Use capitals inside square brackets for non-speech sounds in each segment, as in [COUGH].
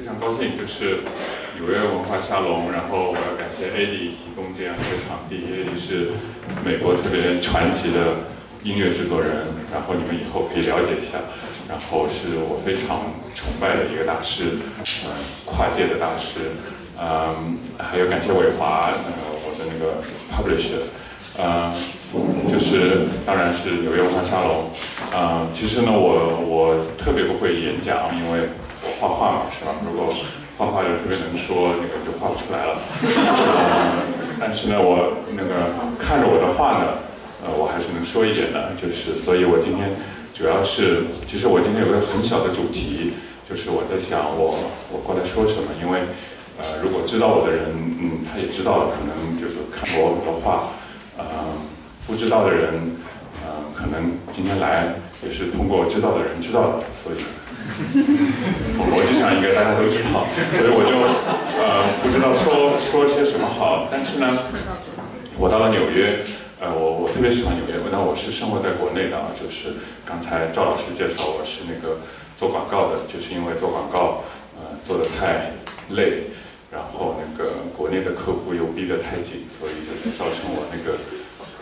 非常高兴，就是纽约文化沙龙，然后我要感谢 AD 提供这样一个场地 AD 是美国特别传奇的音乐制作人，然后你们以后可以了解一下，然后是我非常崇拜的一个大师，呃，跨界的大师，嗯，还有感谢伟华，那个我的那个 publisher。呃，就是当然是纽约文化沙龙，呃，其实呢我我特别不会演讲，因为画画嘛，是吧？如果画画就特别能说，那个就画不出来了。呃，[LAUGHS] 但是呢我那个看着我的画呢，呃，我还是能说一点的，就是所以我今天主要是，其实我今天有个很小的主题，就是我在想我我过来说什么，因为呃如果知道我的人，嗯，他也知道了，可能就是看过我很多画。呃，不知道的人，呃，可能今天来也是通过知道的人知道的，所以从逻辑上应该大家都知道，所以我就呃不知道说说些什么好。但是呢，我到了纽约，呃，我我特别喜欢纽约，那我是生活在国内的啊，就是刚才赵老师介绍我是那个做广告的，就是因为做广告呃做的太累。然后那个国内的客户又逼得太紧，所以就造成我那个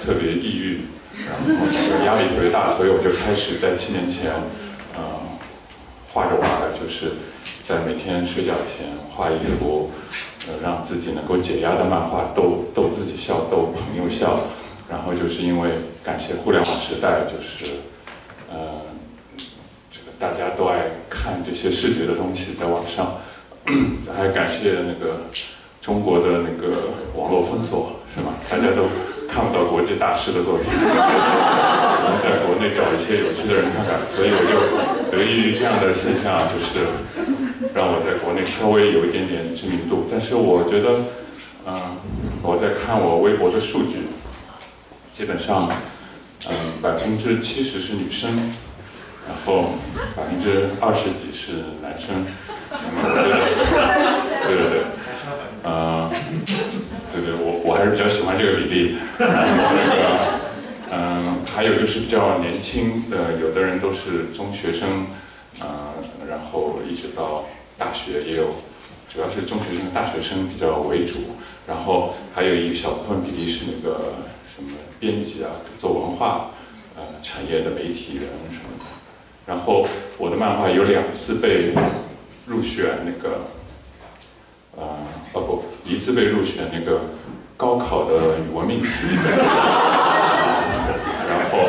特别抑郁，然后那个压力特别大，所以我就开始在七年前，呃，画着画的，就是在每天睡觉前画一幅，呃，让自己能够解压的漫画，逗逗自己笑，逗朋友笑。然后就是因为感谢互联网时代，就是呃，这个大家都爱看这些视觉的东西在网上。还感谢那个中国的那个网络封锁，是吗？[LAUGHS] 大家都看不到国际大师的作品，[LAUGHS] 只能在国内找一些有趣的人看看。所以我就得益于这样的现象，就是让我在国内稍微有一点点知名度。但是我觉得，嗯，我在看我微博的数据，基本上，嗯，百分之七十是女生，然后百分之二十几是男生。对对 [LAUGHS] 对，呃，对对，我我还是比较喜欢这个比例。然后那个，嗯，还有就是比较年轻的，有的人都是中学生，呃，然后一直到大学也有，主要是中学生、大学生比较为主。然后还有一小部分比例是那个什么编辑啊，做文化呃产业的媒体人什么的。然后我的漫画有两次被。入选那个，呃，哦不，一次被入选那个高考的语文命题，[LAUGHS] 然后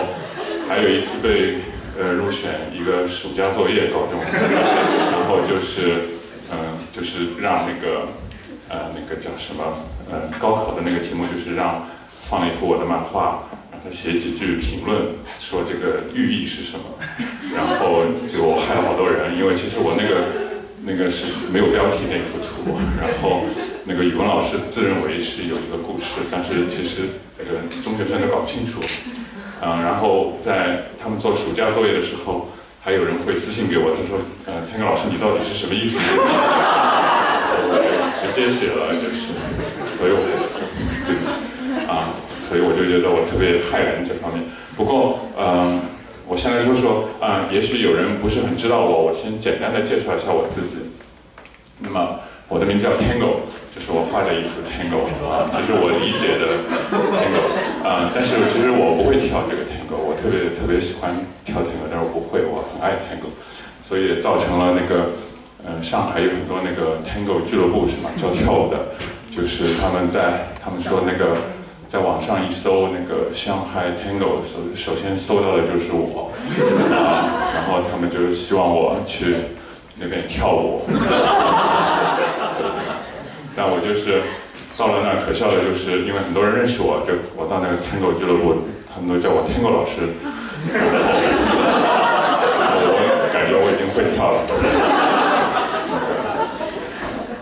还有一次被呃入选一个暑假作业高中，然后就是嗯就是让那个呃那个叫什么呃高考的那个题目就是让放了一幅我的漫画，让他写几句评论，说这个寓意是什么，然后就害了好多人，因为其实我那个。那个是没有标题那幅图，然后那个语文老师自认为是有一个故事，但是其实那个中学生都搞不清楚。嗯，然后在他们做暑假作业的时候，还有人会私信给我，他说，呃，天哥老师你到底是什么意思？[LAUGHS] 直接写了，就是，所以我，对不起，啊，所以我就觉得我特别害人这方面。不过，嗯。我先来说说啊，也许有人不是很知道我，我先简单的介绍一下我自己。那么我的名字叫 Tango，就是我画的一幅 Tango 啊，这是我理解的 Tango 啊，但是其实我不会跳这个 Tango，我特别特别喜欢跳 Tango，但是我不会，我很爱 Tango，所以造成了那个嗯，上海有很多那个 Tango 俱乐部是吗？教跳舞的，就是他们在他们说那个。在网上一搜那个上海 Tango，首首先搜到的就是我，啊，[LAUGHS] 然后他们就希望我去那边跳舞，[LAUGHS] 但我就是到了那儿，可笑的就是因为很多人认识我，就我到那个 Tango 俱乐部，他们都叫我 Tango 老师，我感觉我已经会跳了，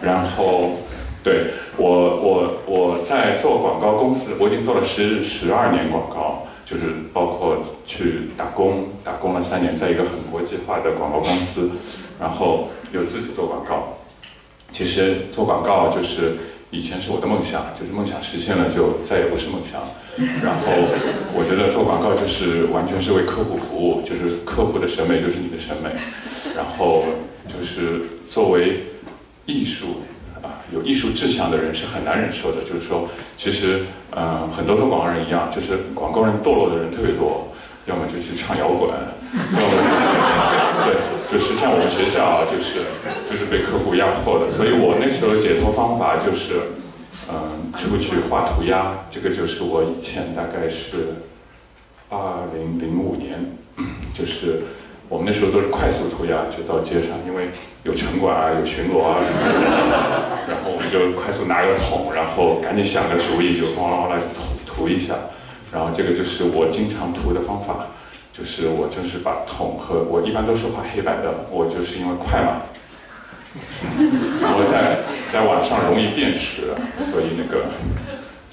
然后。对我，我我在做广告公司，我已经做了十十二年广告，就是包括去打工，打工了三年，在一个很国际化的广告公司，然后又自己做广告。其实做广告就是以前是我的梦想，就是梦想实现了就再也不是梦想。然后我觉得做广告就是完全是为客户服务，就是客户的审美就是你的审美，然后就是作为艺。术啊，有艺术志向的人是很难忍受的。就是说，其实嗯，很多做广告人一样，就是广告人堕落的人特别多，要么就去唱摇滚，要么对，就是像我们学校，就是就是被客户压迫的。所以我那时候解脱方法就是嗯，出去画涂鸦，这个就是我以前大概是二零零五年，就是我们那时候都是快速涂鸦，就到街上，因为有城管啊，有巡逻啊什么的，然后我们就快速拿个桶，然后赶紧想个主意，就哗啦哗啦涂涂一下。然后这个就是我经常涂的方法，就是我就是把桶和我一般都是画黑白的，我就是因为快嘛，然后在在网上容易辨识，所以那个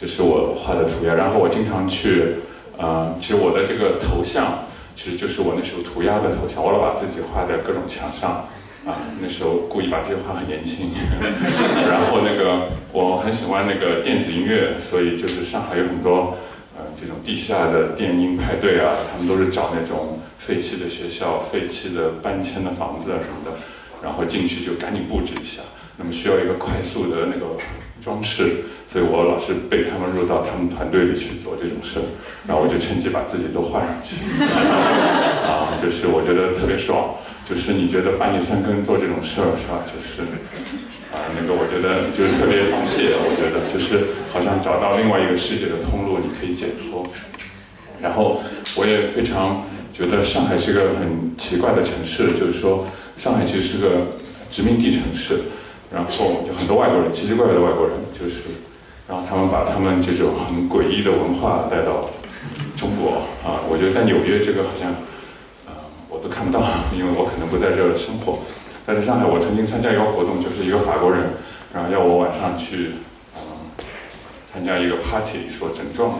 就是我画的涂鸦。然后我经常去，呃，其实我的这个头像其实就是我那时候涂鸦的头像，我老把自己画在各种墙上，啊，那时候故意把自己画很年轻。[LAUGHS] 然后那个我很喜欢那个电子音乐，所以就是上海有很多。呃，这种地下的电音派对啊，他们都是找那种废弃的学校、废弃的搬迁的房子啊什么的，然后进去就赶紧布置一下。那么需要一个快速的那个装饰，所以我老是被他们入到他们团队里去做这种事，然后我就趁机把自己都画上去。就是我觉得特别爽，就是你觉得半夜三更做这种事儿是吧？就是。啊，那个我觉得就是特别发泄，我觉得就是好像找到另外一个世界的通路，你可以解脱。然后我也非常觉得上海是个很奇怪的城市，就是说上海其实是个殖民地城市，然后就很多外国人，奇奇怪怪的外国人，就是然后他们把他们这种很诡异的文化带到中国啊，我觉得在纽约这个好像都看不到，[LAUGHS] 因为我可能不在这儿生活。但是上海，我曾经参加一个活动，就是一个法国人，然后要我晚上去，嗯，参加一个 party，说整幢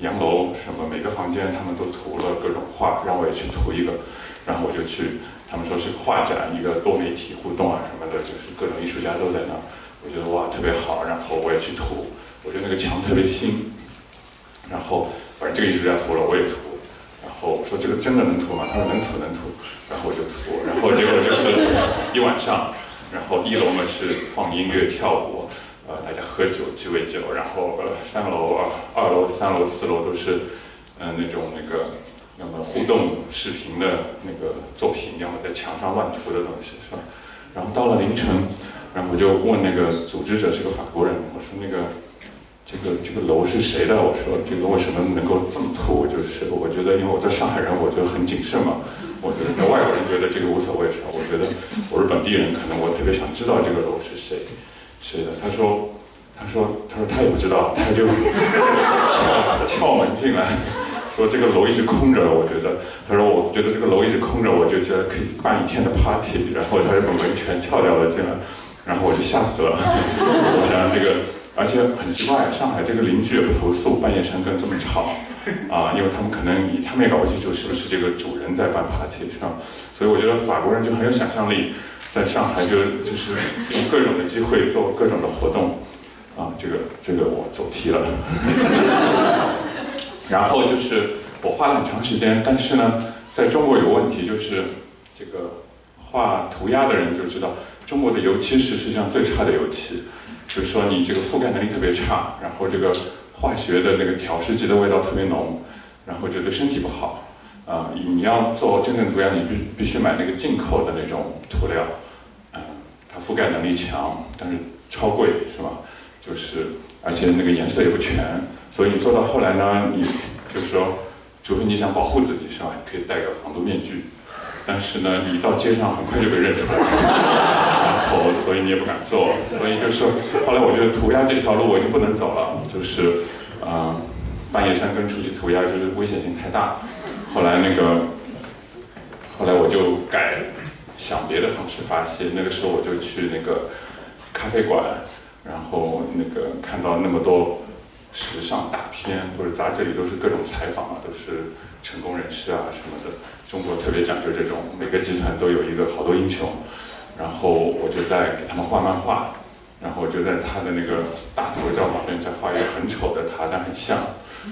洋楼什么每个房间他们都涂了各种画，让我也去涂一个，然后我就去，他们说是个画展，一个多媒体互动啊什么的，就是各种艺术家都在那，我觉得哇特别好，然后我也去涂，我觉得那个墙特别新，然后反正这个艺术家涂了，我也涂。后我说这个真的能涂吗？他说能涂能涂，然后我就涂，然后结果就是一晚上，然后一楼呢是放音乐跳舞，呃大家喝酒鸡尾酒，然后呃三楼二楼三楼四楼都是嗯那种那个要么互动视频的那个作品，要么在墙上乱涂的东西是吧？然后到了凌晨，然后我就问那个组织者是个法国人，我说那个。这个这个楼是谁的？我说这个为什么能够这么土？就是我觉得，因为我在上海人，我就很谨慎嘛。我觉得那外国人觉得这个无所谓是吧？我觉得我是本地人，可能我特别想知道这个楼是谁谁的。他说他说他说他也不知道，他就 [LAUGHS] 撬门进来，说这个楼一直空着。我觉得他说我觉得这个楼一直空着，我就觉得可以办一天的 party。然后他就把门全撬掉了进来，然后我就吓死了。[LAUGHS] 我想这个。而且很奇怪，上海这个邻居也不投诉，半夜三更这么吵，[LAUGHS] 啊，因为他们可能他们也搞不清楚是不是这个主人在办 party 是吧？所以我觉得法国人就很有想象力，在上海就就是用各种的机会做各种的活动，啊，这个这个我走题了。[LAUGHS] 然后就是我花了很长时间，但是呢，在中国有问题，就是这个画涂鸦的人就知道，中国的油漆是世界上最差的油漆。就是说你这个覆盖能力特别差，然后这个化学的那个调试剂的味道特别浓，然后就对身体不好。啊，你要做真正涂鸦，你必必须买那个进口的那种涂料，嗯，它覆盖能力强，但是超贵，是吧？就是而且那个颜色也不全，所以你做到后来呢，你就是说，除非你想保护自己，是吧？你可以戴个防毒面具。但是呢，你到街上很快就被认出来了，然后所以你也不敢做，所以就是后来我觉得涂鸦这条路我就不能走了，就是啊半夜三更出去涂鸦就是危险性太大。后来那个后来我就改想别的方式发泄，那个时候我就去那个咖啡馆，然后那个看到那么多时尚大片，或者杂志里都是各种采访啊，都是成功人士啊什么的。中国特别讲究这种，每个集团都有一个好多英雄，然后我就在给他们画漫画，然后我就在他的那个大头照旁边再画一个很丑的他，但很像，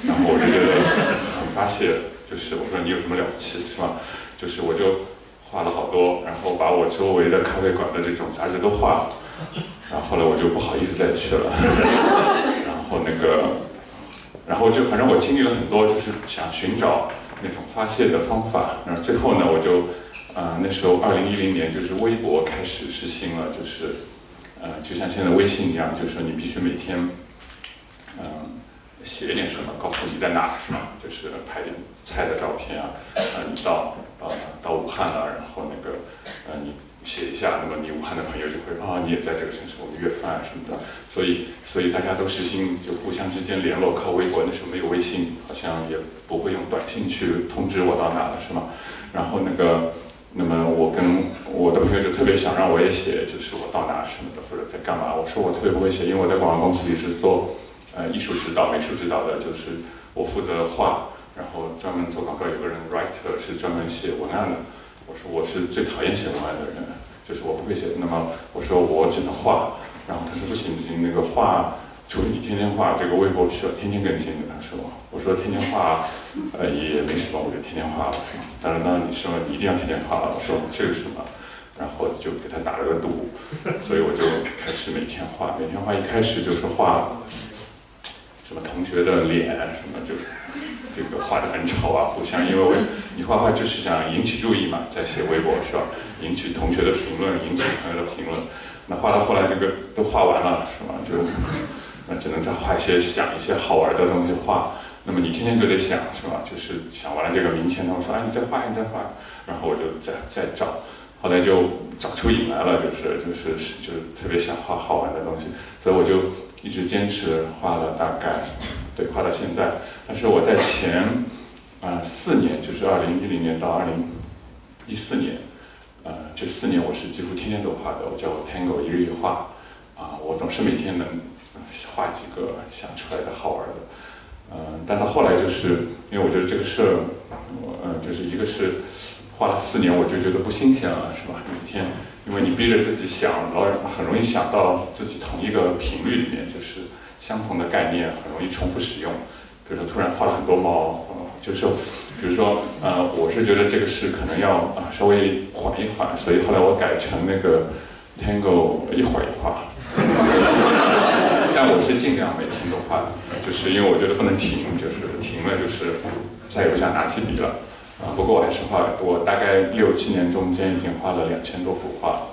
然后我就觉得很发泄，就是我说你有什么了不起是吧？就是我就画了好多，然后把我周围的咖啡馆的这种杂志都画了，然后后来我就不好意思再去了，然后那个，然后就反正我经历了很多，就是想寻找那种发泄的方法，然后最后呢，我就，呃，那时候二零一零年就是微博开始实行了，就是，呃，就像现在微信一样，就是你必须每天，嗯。写一点什么，告诉你在哪是吗？就是拍点菜的照片啊，呃，你到呃到武汉了，然后那个呃你写一下，那么你武汉的朋友就会啊你也在这个城市，我们约饭什么的。所以所以大家都实行就互相之间联络，靠微博。那时候没有微信，好像也不会用短信去通知我到哪了是吗？然后那个那么我跟我的朋友就特别想让我也写，就是我到哪什么的或者在干嘛。我说我特别不会写，因为我在广告公司里是做。呃，艺术指导、美术指导的，就是我负责画，然后专门做广告。有个人 writer 是专门写文案的。我说我是最讨厌写文案的人，就是我不会写。那么我说我只能画，然后他说不行，那个画，除非你天天画，这个微博需要天天更新的。他说，我说天天画，呃也没什么，我就天天画了。当然，当然你说你一定要天天画了，我说这个什么，然后就给他打了个赌，所以我就开始每天画，每天画，一开始就是画。同学的脸什么就这个画的很丑啊，互相因为我你画画就是想引起注意嘛，在写微博是吧？引起同学的评论，引起朋友的评论。那画到后来这个都画完了是吧？就那只能再画一些想一些好玩的东西画。那么你天天就得想是吧？就是想完了这个，明天他们说哎你再画你再画，然后我就再再找。后来就找出瘾来了，就是就是就是特别想画好玩的东西，所以我就一直坚持画了大概对画到现在。但是我在前啊四年，就是二零一零年到二零一四年，呃这四年我是几乎天天都画的，我叫 Tango 一日一画啊，我总是每天能画几个想出来的好玩的，嗯，但到后来就是因为我觉得这个事儿，嗯就是一个是。画了四年，我就觉得不新鲜了，是吧？每天，因为你逼着自己想，老很容易想到自己同一个频率里面，就是相同的概念，很容易重复使用。比如说，突然画了很多猫，就是，比如说，呃，我是觉得这个事可能要啊稍微缓一缓，所以后来我改成那个 Tango 一会儿一画。[LAUGHS] 但我是尽量每天都画，就是因为我觉得不能停，就是停了就是再也不想拿起笔了。啊，不过我还是画，我大概六七年中间已经画了两千多幅画，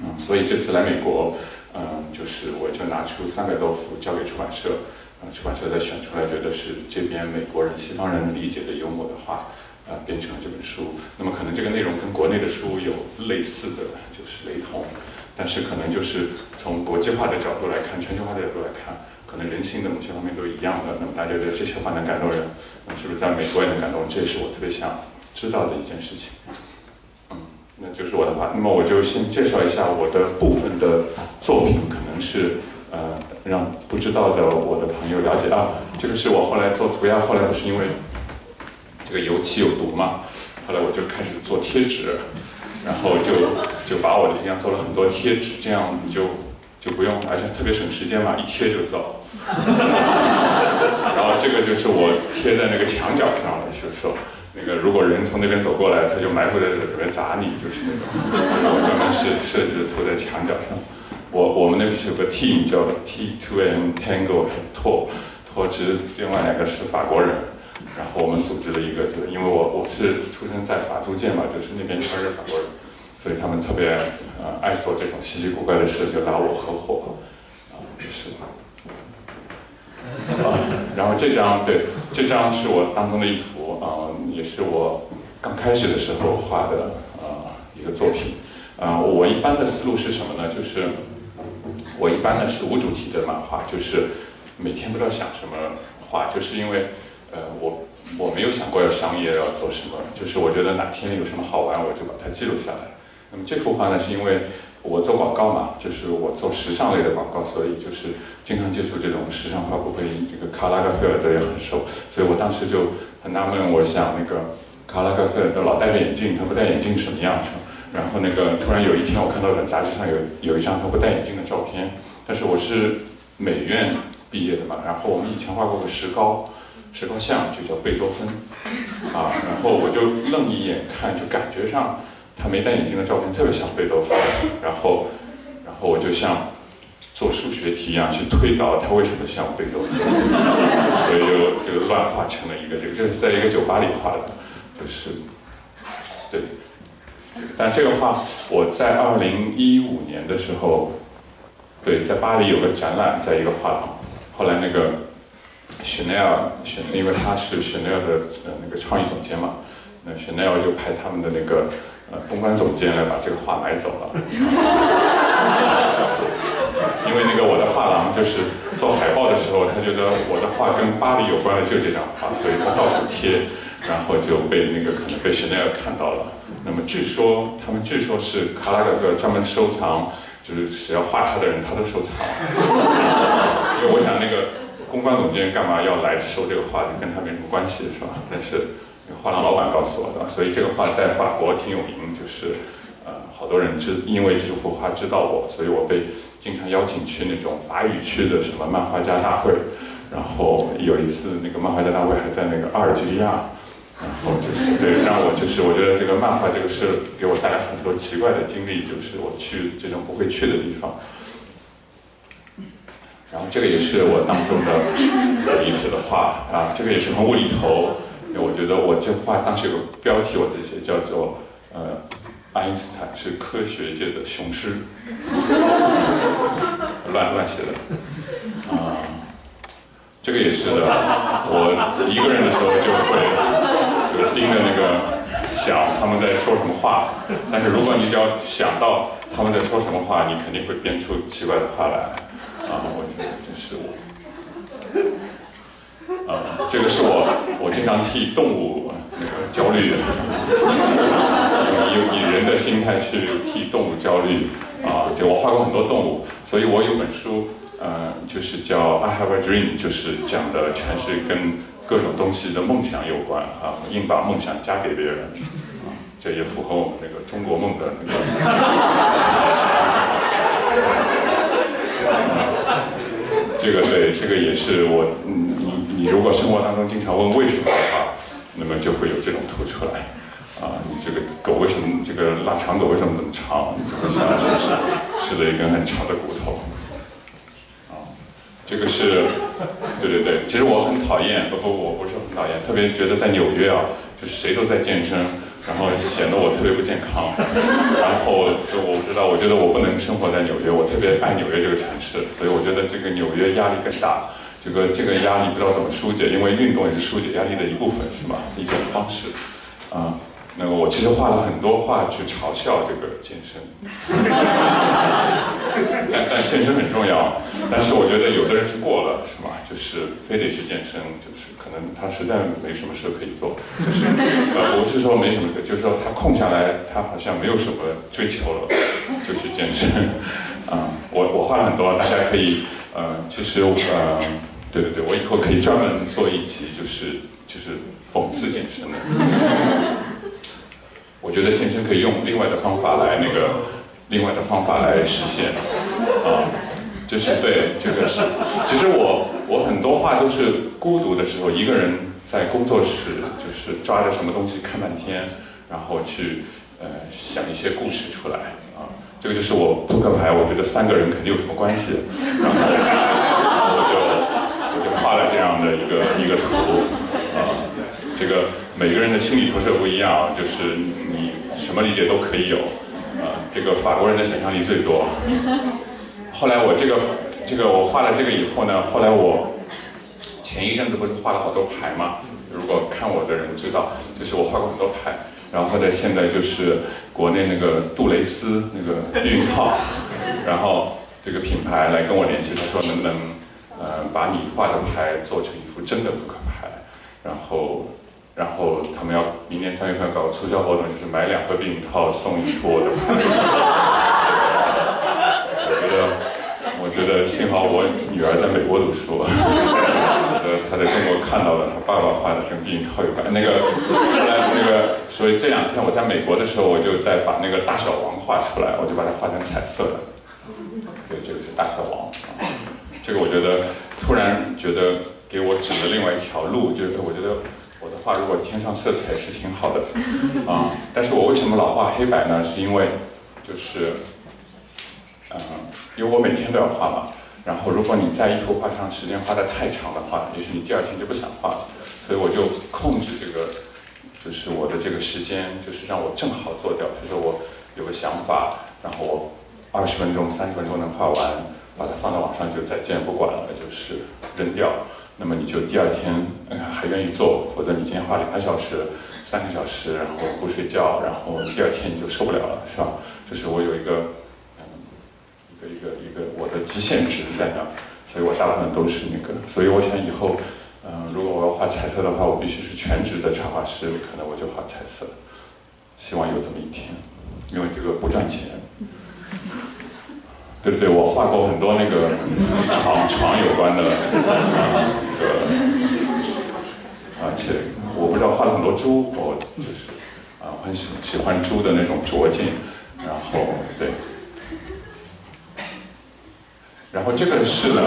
嗯，所以这次来美国，嗯，就是我就拿出三百多幅交给出版社，啊，出版社再选出来，觉得是这边美国人、西方人理解的幽默的画，啊，编成了这本书。那么可能这个内容跟国内的书有类似的就是雷同，但是可能就是从国际化的角度来看，全球化的角度来看。可能人性的某些方面都一样的，那么大家觉得这些话能感动人，那是不是在美国也能感动？这是我特别想知道的一件事情。嗯，那就是我的话，那么我就先介绍一下我的部分的作品，可能是呃让不知道的我的朋友了解啊。这个是我后来做涂鸦，后来不是因为这个油漆有毒嘛，后来我就开始做贴纸，然后就就把我的形象做了很多贴纸，这样你就。就不用，而且特别省时间嘛，一贴就走。[LAUGHS] 然后这个就是我贴在那个墙角上的，就是说，那个如果人从那边走过来，他就埋伏在这准备砸你，就是那种。我专门设设计的涂在墙角上。我我们那边是有个 team 叫 T2M Tango 托托之，另外两个是法国人，然后我们组织了一个，就是因为我我是出生在法租界嘛，就是那边全是法国人。所以他们特别呃爱做这种稀奇古怪的事，就拉我合伙啊，就是。啊，然后这张对，这张是我当中的一幅啊，也是我刚开始的时候画的啊一个作品啊。我一般的思路是什么呢？就是我一般呢是无主题的漫画，就是每天不知道想什么画，就是因为呃我我没有想过要商业要做什么，就是我觉得哪天有什么好玩，我就把它记录下来。那么这幅画呢，是因为我做广告嘛，就是我做时尚类的广告，所以就是经常接触这种时尚发布会，这个卡拉格菲尔德也很熟，所以我当时就很纳闷，我想那个卡拉格菲尔德老戴着眼镜，他不戴眼镜什么样？然后那个突然有一天我看到一本杂志上有有一张他不戴眼镜的照片，但是我是美院毕业的嘛，然后我们以前画过个石膏，石膏像就叫贝多芬啊，然后我就愣一眼看，就感觉上。他没戴眼镜的照片特别像贝多芬，然后，然后我就像做数学题一样去推导他为什么像贝多芬，所以就就乱画成了一个这个，这是在一个酒吧里画的，就是对。但这个画我在二零一五年的时候，对，在巴黎有个展览，在一个画廊，后来那个 Chanel，因为他是 Chanel 的那个创意总监嘛，那 Chanel 就派他们的那个呃公关总监来把这个画买走了。[LAUGHS] 因为那个我的画廊就是做海报的时候，他觉得我的画跟巴黎有关的就这张画，所以他到处贴，然后就被那个可能被 Chanel 看到了。那么据说他们据说是卡拉格特专门收藏，就是只要画他的人他都收藏。[LAUGHS] 因为我想那个公关总监干嘛要来收这个画，就跟他没什么关系是吧？但是画廊老板告诉我的，所以这个画在法国挺有名，就是呃好多人知因为这幅画知道我，所以我被经常邀请去那种法语区的什么漫画家大会，然后有一次那个漫画家大会还在那个阿尔及利亚。然后就是对，让我就是我觉得这个漫画这个是给我带来很多奇怪的经历，就是我去这种不会去的地方。然后这个也是我当中的有意思的画啊，这个也是很无厘头。我觉得我这画当时有个标题我自己写叫做呃，爱因斯坦是科学界的雄狮，乱乱写的啊。这个也是的，我一个人的时候就会。就盯着那个想他们在说什么话，但是如果你只要想到他们在说什么话，你肯定会编出奇怪的话来。啊，我觉得这是我。[LAUGHS] 啊，这个是我，我经常替动物那个焦虑，以以人的心态去替动物焦虑。啊，就我画过很多动物，所以我有本书，呃，就是叫《I Have a Dream》，就是讲的全是跟。各种东西的梦想有关啊，硬把梦想加给别人啊，这也符合我们那个中国梦的那个。这个对，这个也是我，你你如果生活当中经常问为什么的话，那么就会有这种图出来啊，你这个狗为什么这个腊肠狗为什么这么长？是不是吃了一根很长的骨头？啊这个是，对对对，其实我很讨厌，不不，我不是很讨厌，特别觉得在纽约啊，就是谁都在健身，然后显得我特别不健康，然后就我不知道，我觉得我不能生活在纽约，我特别爱纽约这个城市，所以我觉得这个纽约压力更大，这个这个压力不知道怎么疏解，因为运动也是疏解压力的一部分，是吧？一种方式，啊。那我其实画了很多画去嘲笑这个健身，但但健身很重要，但是我觉得有的人是过了，是吧？就是非得去健身，就是可能他实在没什么事可以做，就是 [LAUGHS] 呃不是说没什么，就是说他空下来，他好像没有什么追求了，就去健身。[LAUGHS] 啊，我我画了很多，大家可以呃，其实呃，对对对，我以后可以专门做一集，就是就是讽刺健身的。[LAUGHS] 我觉得健身可以用另外的方法来那个，另外的方法来实现，啊，就是对这个是，其实我我很多话都是孤独的时候一个人在工作室，就是抓着什么东西看半天，然后去呃想一些故事出来，啊，这个就是我扑克牌，我觉得三个人肯定有什么关系，然后画了这样的一个 [LAUGHS] 一个图，啊。这个每个人的心理投射不一样，就是你什么理解都可以有，啊，这个法国人的想象力最多。[LAUGHS] 后来我这个这个我画了这个以后呢，后来我前一阵子不是画了好多牌嘛？如果看我的人知道，就是我画过很多牌，然后在现在就是国内那个杜蕾斯那个避孕套，[LAUGHS] 然后这个品牌来跟我联系，他说能不能呃把你画的牌做成一副真的扑克牌，然后。然后他们要明年三月份搞促销活动，就是买两盒避孕套送一副我的。我觉得，我觉得幸好我女儿在美国读书，呃，她在中国看到了她爸爸画的跟避孕套有关。那个后来那个，所以这两天我在美国的时候，我就在把那个大小王画出来，我就把它画成彩色的。对，这个是大小王。这个我觉得突然觉得给我指了另外一条路，就是我觉得。我的画如果添上色彩是挺好的 [LAUGHS] 啊，但是我为什么老画黑白呢？是因为就是嗯，因为我每天都要画嘛，然后如果你在一幅画上时间花的太长的话，也许你第二天就不想画了，所以我就控制这个，就是我的这个时间，就是让我正好做掉，就是我有个想法，然后我二十分钟、三十分钟能画完，把它放到网上就再见不管了，就是扔掉。那么你就第二天还愿意做，否则你今天画两个小时、三个小时，然后不睡觉，然后第二天你就受不了了，是吧？就是我有一个。一个一个我的极限值在那，所以我大部分都是那个，所以我想以后，嗯，如果我要画彩色的话，我必须是全职的插画师，可能我就画彩色，希望有这么一天，因为这个不赚钱，对不对？我画过很多那个床床有关的那个，而且我不知道画了很多猪，我就是啊，我很喜喜欢猪的那种拙劲，然后对。然后这个是呢，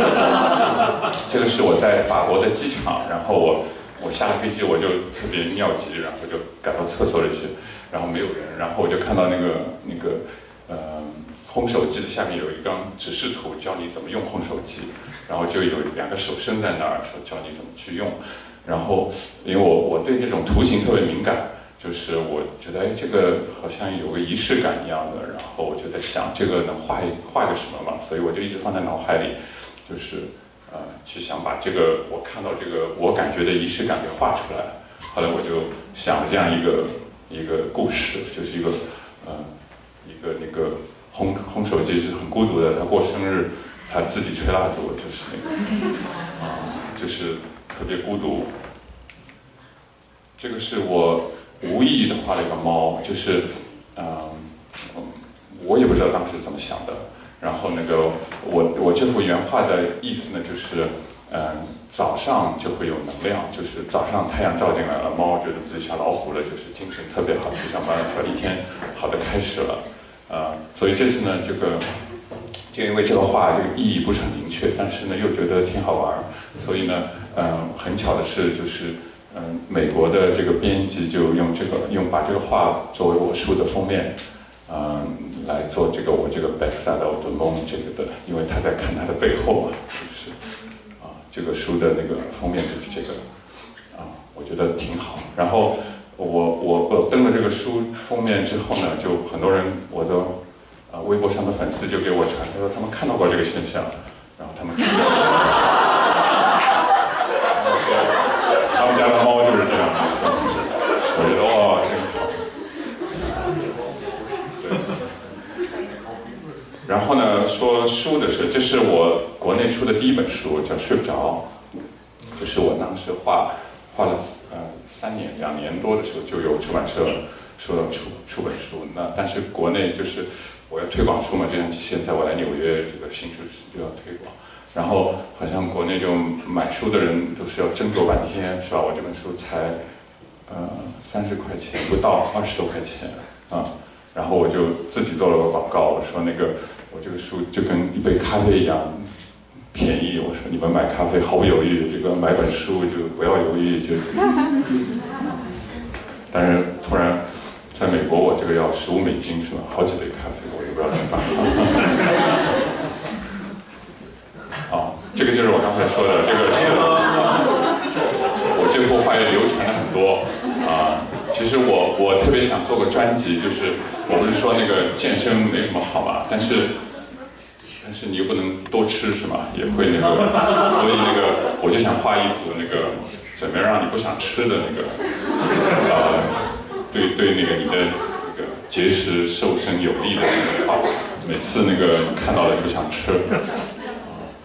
这个是我在法国的机场，然后我我下了飞机我就特别尿急，然后就赶到厕所里去，然后没有人，然后我就看到那个那个呃烘手机的下面有一张指示图，教你怎么用烘手机，然后就有两个手伸在那儿说教你怎么去用，然后因为我我对这种图形特别敏感。就是我觉得哎，这个好像有个仪式感一样的，然后我就在想这个能画一画个什么嘛，所以我就一直放在脑海里，就是呃去想把这个我看到这个我感觉的仪式感给画出来。后来我就想了这样一个一个故事，就是一个呃一个那个烘烘手机是很孤独的，他过生日他自己吹蜡烛，就是那个 [LAUGHS] 啊就是特别孤独。这个是我。无意义的画了一个猫，就是，嗯，我也不知道当时怎么想的。然后那个我我这幅原画的意思呢，就是，嗯，早上就会有能量，就是早上太阳照进来了，猫觉得自己像老虎了，就是精神特别好，去上班了，说一天好的开始了，啊，所以这次呢，这个就因为这个画这个意义不是很明确，但是呢又觉得挺好玩，所以呢，嗯，很巧的是就是。嗯，美国的这个编辑就用这个用把这个画作为我书的封面，嗯，来做这个我这个 backside of the moon 这个的，因为他在看他的背后嘛，是不是？啊，这个书的那个封面就是这个，啊，我觉得挺好。然后我我我登了这个书封面之后呢，就很多人我的啊微博上的粉丝就给我传，他说他们看到过这个现象，然后他们。他们家的猫就是这样的，我觉得哇，真好。然后呢，说书的事，这是我国内出的第一本书，叫《睡不着》，就是我当时画画了三年两年多的时候，就有出版社说要出出本书。那但是国内就是我要推广书嘛，就像现在我来纽约，这个新书就要推广。然后好像国内就买书的人都是要争夺半天，是吧？我这本书才呃三十块钱不到，二十多块钱啊。然后我就自己做了个广告，我说那个我这个书就跟一杯咖啡一样便宜。我说你们买咖啡毫不犹豫，这个买本书就不要犹豫就。[LAUGHS] 但是突然在美国，我这个要十五美金是吧？好几杯咖啡，我也不知道怎么办。啊，这个就是我刚才说的，这个是我这幅画也流传了很多啊。其实我我特别想做个专辑，就是我不是说那个健身没什么好吧，但是但是你又不能多吃是吗？[LAUGHS] 也会那个，所以那个我就想画一组那个怎么样让你不想吃的那个，[LAUGHS] 呃，对对那个你的那个节食瘦身有利的那个画，每次那个看到了就想吃。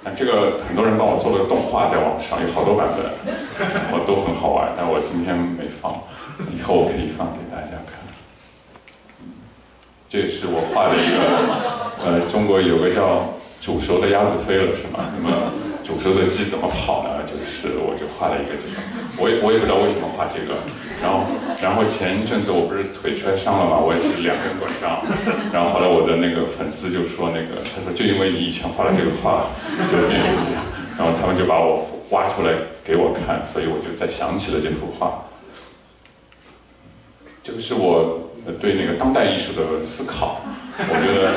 但这个很多人帮我做了个动画，在网上有好多版本，[LAUGHS] 然后都很好玩，但我今天没放，以后我可以放给大家看。这也是我画的一个，呃，中国有个叫。煮熟的鸭子飞了是吗？那么煮熟的鸡怎么跑呢？就是我就画了一个这个，我也我也不知道为什么画这个。然后然后前一阵子我不是腿摔伤了嘛，我也是两根拐杖。然后后来我的那个粉丝就说那个，他说就因为你以前画了这个画，就变成这样。然后他们就把我挖出来给我看，所以我就再想起了这幅画。这个是我对那个当代艺术的思考，我觉得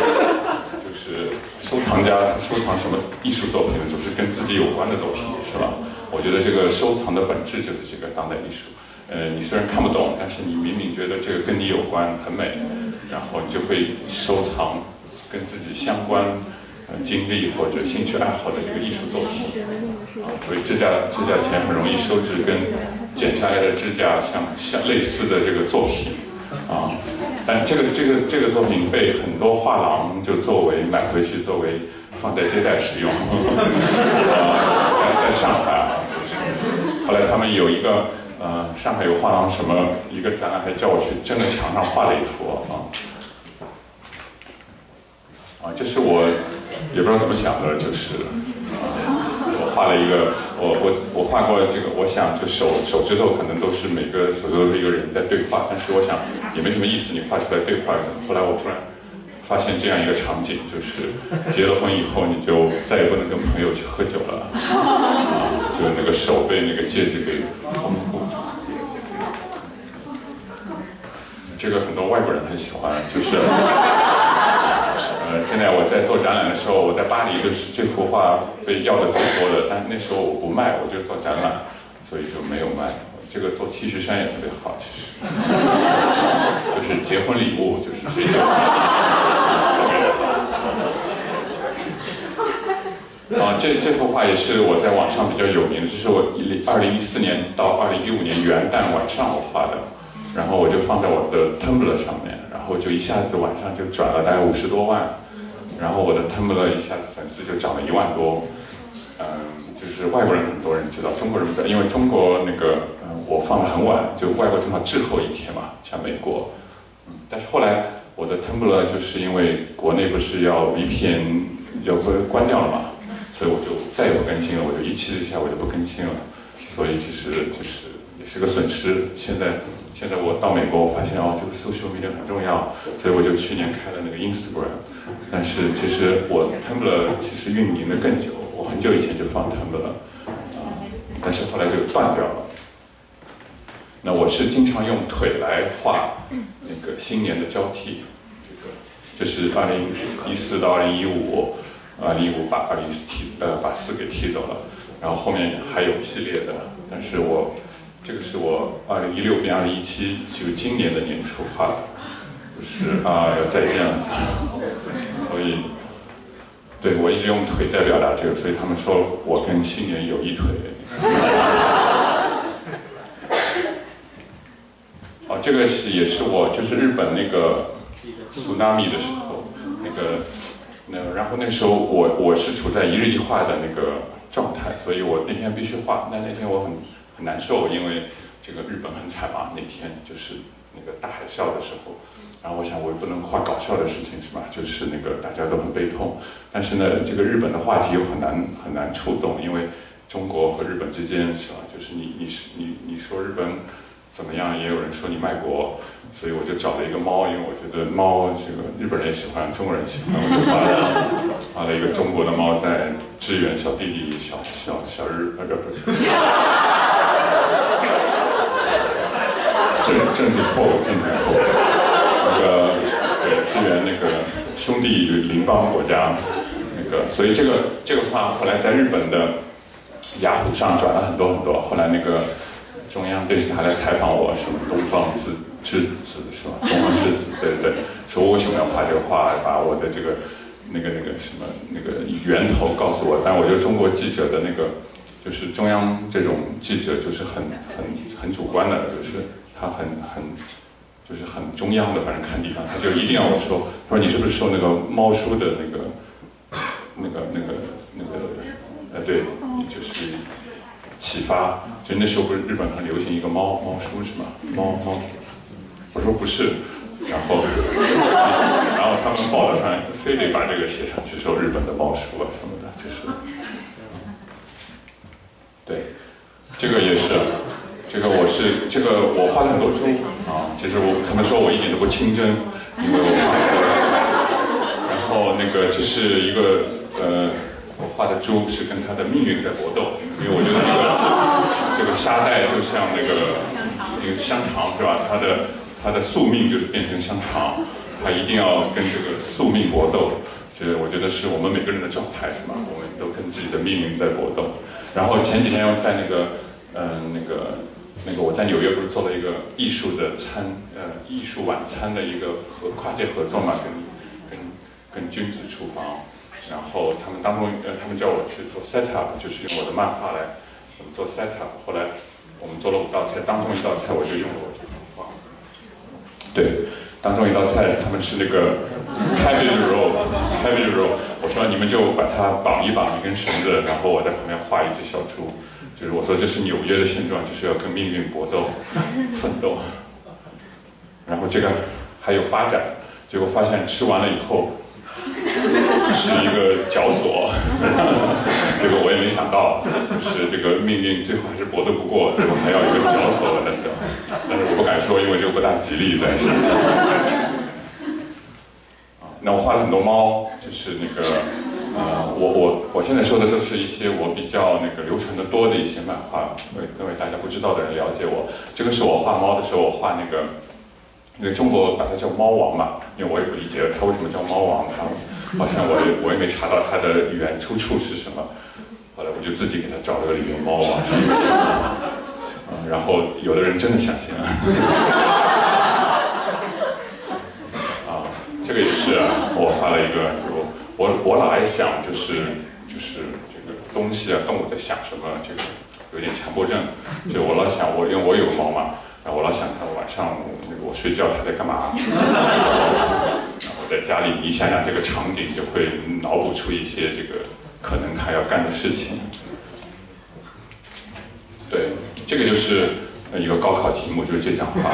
就是。收藏家收藏什么艺术作品，总是跟自己有关的作品，是吧？我觉得这个收藏的本质就是这个当代艺术。呃，你虽然看不懂，但是你明明觉得这个跟你有关，很美，然后你就会收藏跟自己相关呃经历或者兴趣爱好的这个艺术作品啊。所以指甲指甲钳很容易收至跟剪下来的指甲像像类似的这个作品啊。但这个这个这个作品被很多画廊就作为买回去作为放在接待使用啊，[LAUGHS] 在在上海啊，后来他们有一个。呃，上海有画廊什么一个展览，还叫我去真的墙上画了一幅啊，啊，这是我也不知道怎么想的，就是啊，画了一个，我我我画过这个，我想就手手指头可能都是每个手指头是一个人在对话，但是我想也没什么意思，你画出来对话什么？后来我突然发现这样一个场景，就是结了婚以后你就再也不能跟朋友去喝酒了，啊，就那个手被那个戒指给封住。这个很多外国人很喜欢，就是，呃，现在我在做展览的时候，我在巴黎就是这幅画被要的最多的，但那时候我不卖，我就做展览，所以就没有卖。这个做 T 恤衫也特别好，其实，[LAUGHS] 就是结婚礼物，就是谁结婚，送给他。啊，这这幅画也是我在网上比较有名的，这是我一二零一四年到二零一五年元旦晚上我画的。然后我就放在我的 Tumblr 上面，然后就一下子晚上就转了大概五十多万，然后我的 Tumblr 一下子粉丝就涨了一万多，嗯，就是外国人很多人知道，中国人不知道，因为中国那个嗯我放的很晚，就外国正好滞后一天嘛，像美国，嗯，但是后来我的 Tumblr 就是因为国内不是要 VPN 要关关掉了嘛，所以我就再也不更新了，我就一气之下我就不更新了，所以其实就是也是个损失，现在。现在我到美国，我发现哦，这个 social media 很重要，所以我就去年开了那个 Instagram。但是其实我 Tumblr 其实运营的更久，我很久以前就放 Tumblr，但是后来就断掉了。那我是经常用腿来画那个新年的交替，这个这是二零一四到二零一五，二零一五把二零踢呃把四给踢走了，然后后面还有系列的，但是我。这个是我二零一六变二零一七，就今年的年初画的，就是啊要再见了，所以对我一直用腿在表达这个，所以他们说我跟新年有一腿。哦，这个是也是我就是日本那个苏纳米的时候，那个那然后那时候我我是处在一日一画的那个状态，所以我那天必须画，那那天我很。很难受，因为这个日本很惨嘛，那天就是那个大海啸的时候，然后我想我也不能画搞笑的事情是吧？就是那个大家都很悲痛，但是呢，这个日本的话题又很难很难触动，因为中国和日本之间是吧？就是你你是你你说日本怎么样，也有人说你卖国，所以我就找了一个猫，因为我觉得猫这个日本人也喜欢，中国人喜欢，我就画了画了一个中国的猫在支援小弟弟小小小日那个不是。[LAUGHS] [LAUGHS] 政政治错误，政治错误。那个对支援那个兄弟邻邦国家，那个所以这个这个话后来在日本的雅虎上转了很多很多。后来那个中央电视台来采访我，什么东方之之子是吧？东方之子，对对对，说我为什么要画这个画，把我的这个那个那个什么那个源头告诉我。但我觉得中国记者的那个就是中央这种记者就是很很很主观的，就是。他很很就是很中央的，反正看地方，他就一定要说，他说你是不是受那个猫叔的那个那个那个那个呃对，就是启发，就那时候不是日本很流行一个猫猫叔是吗？猫猫，我说不是，然后然后他们报道上非得把这个写上去，说日本的猫叔啊什么的，就是，对，这个也是。这个我是这个我画了很多猪啊，其实我他们说我一点都不清真，因为我画的然后那个这是一个呃我画的猪是跟它的命运在搏斗，因为我觉得这个这个沙袋就像那个这个香肠是吧？它的它的宿命就是变成香肠，它一定要跟这个宿命搏斗，这我觉得是我们每个人的状态，是吧？我们都跟自己的命运在搏斗。然后前几天又在那个，嗯，那个那个我在纽约不是做了一个艺术的餐，呃，艺术晚餐的一个和跨界合作嘛，跟跟跟君子厨房。然后他们当中，呃，他们叫我去做 set up，就是用我的漫画来做 set up。后来我们做了五道菜，当中一道菜我就用了我这幅画。对。当中一道菜，他们吃那个 cabbage roll，cabbage roll，我说你们就把它绑一绑一根绳子，然后我在旁边画一只小猪，就是我说这是纽约的现状，就是要跟命运搏斗、奋斗。然后这个还有发展，结果发现吃完了以后是一个绞索，这个我也没想到，就是这个命运最后还是搏斗不过，最后还要一个绞索来走。但是我不敢说，因为这个不大吉利，在身上。啊，那我画了很多猫，就是那个，呃，我我我现在说的都是一些我比较那个流传的多的一些漫画，为各位大家不知道的人了解我。这个是我画猫的时候，我画那个，因为中国把它叫猫王嘛，因为我也不理解它为什么叫猫王，它好像我也我也没查到它的原出处是什么，后来我就自己给它找了个理由，猫王是因为这个。然后有的人真的相信了，啊，这个也是，我画了一个，就我我老爱想就是就是这个东西啊，动物在想什么，这个有点强迫症，就我老想我因为我有猫嘛，然后我老想他晚上那个我睡觉他在干嘛，[LAUGHS] 然后在家里你想想这个场景，就会脑补出一些这个可能他要干的事情。对，这个就是一个高考题目，就是这张画。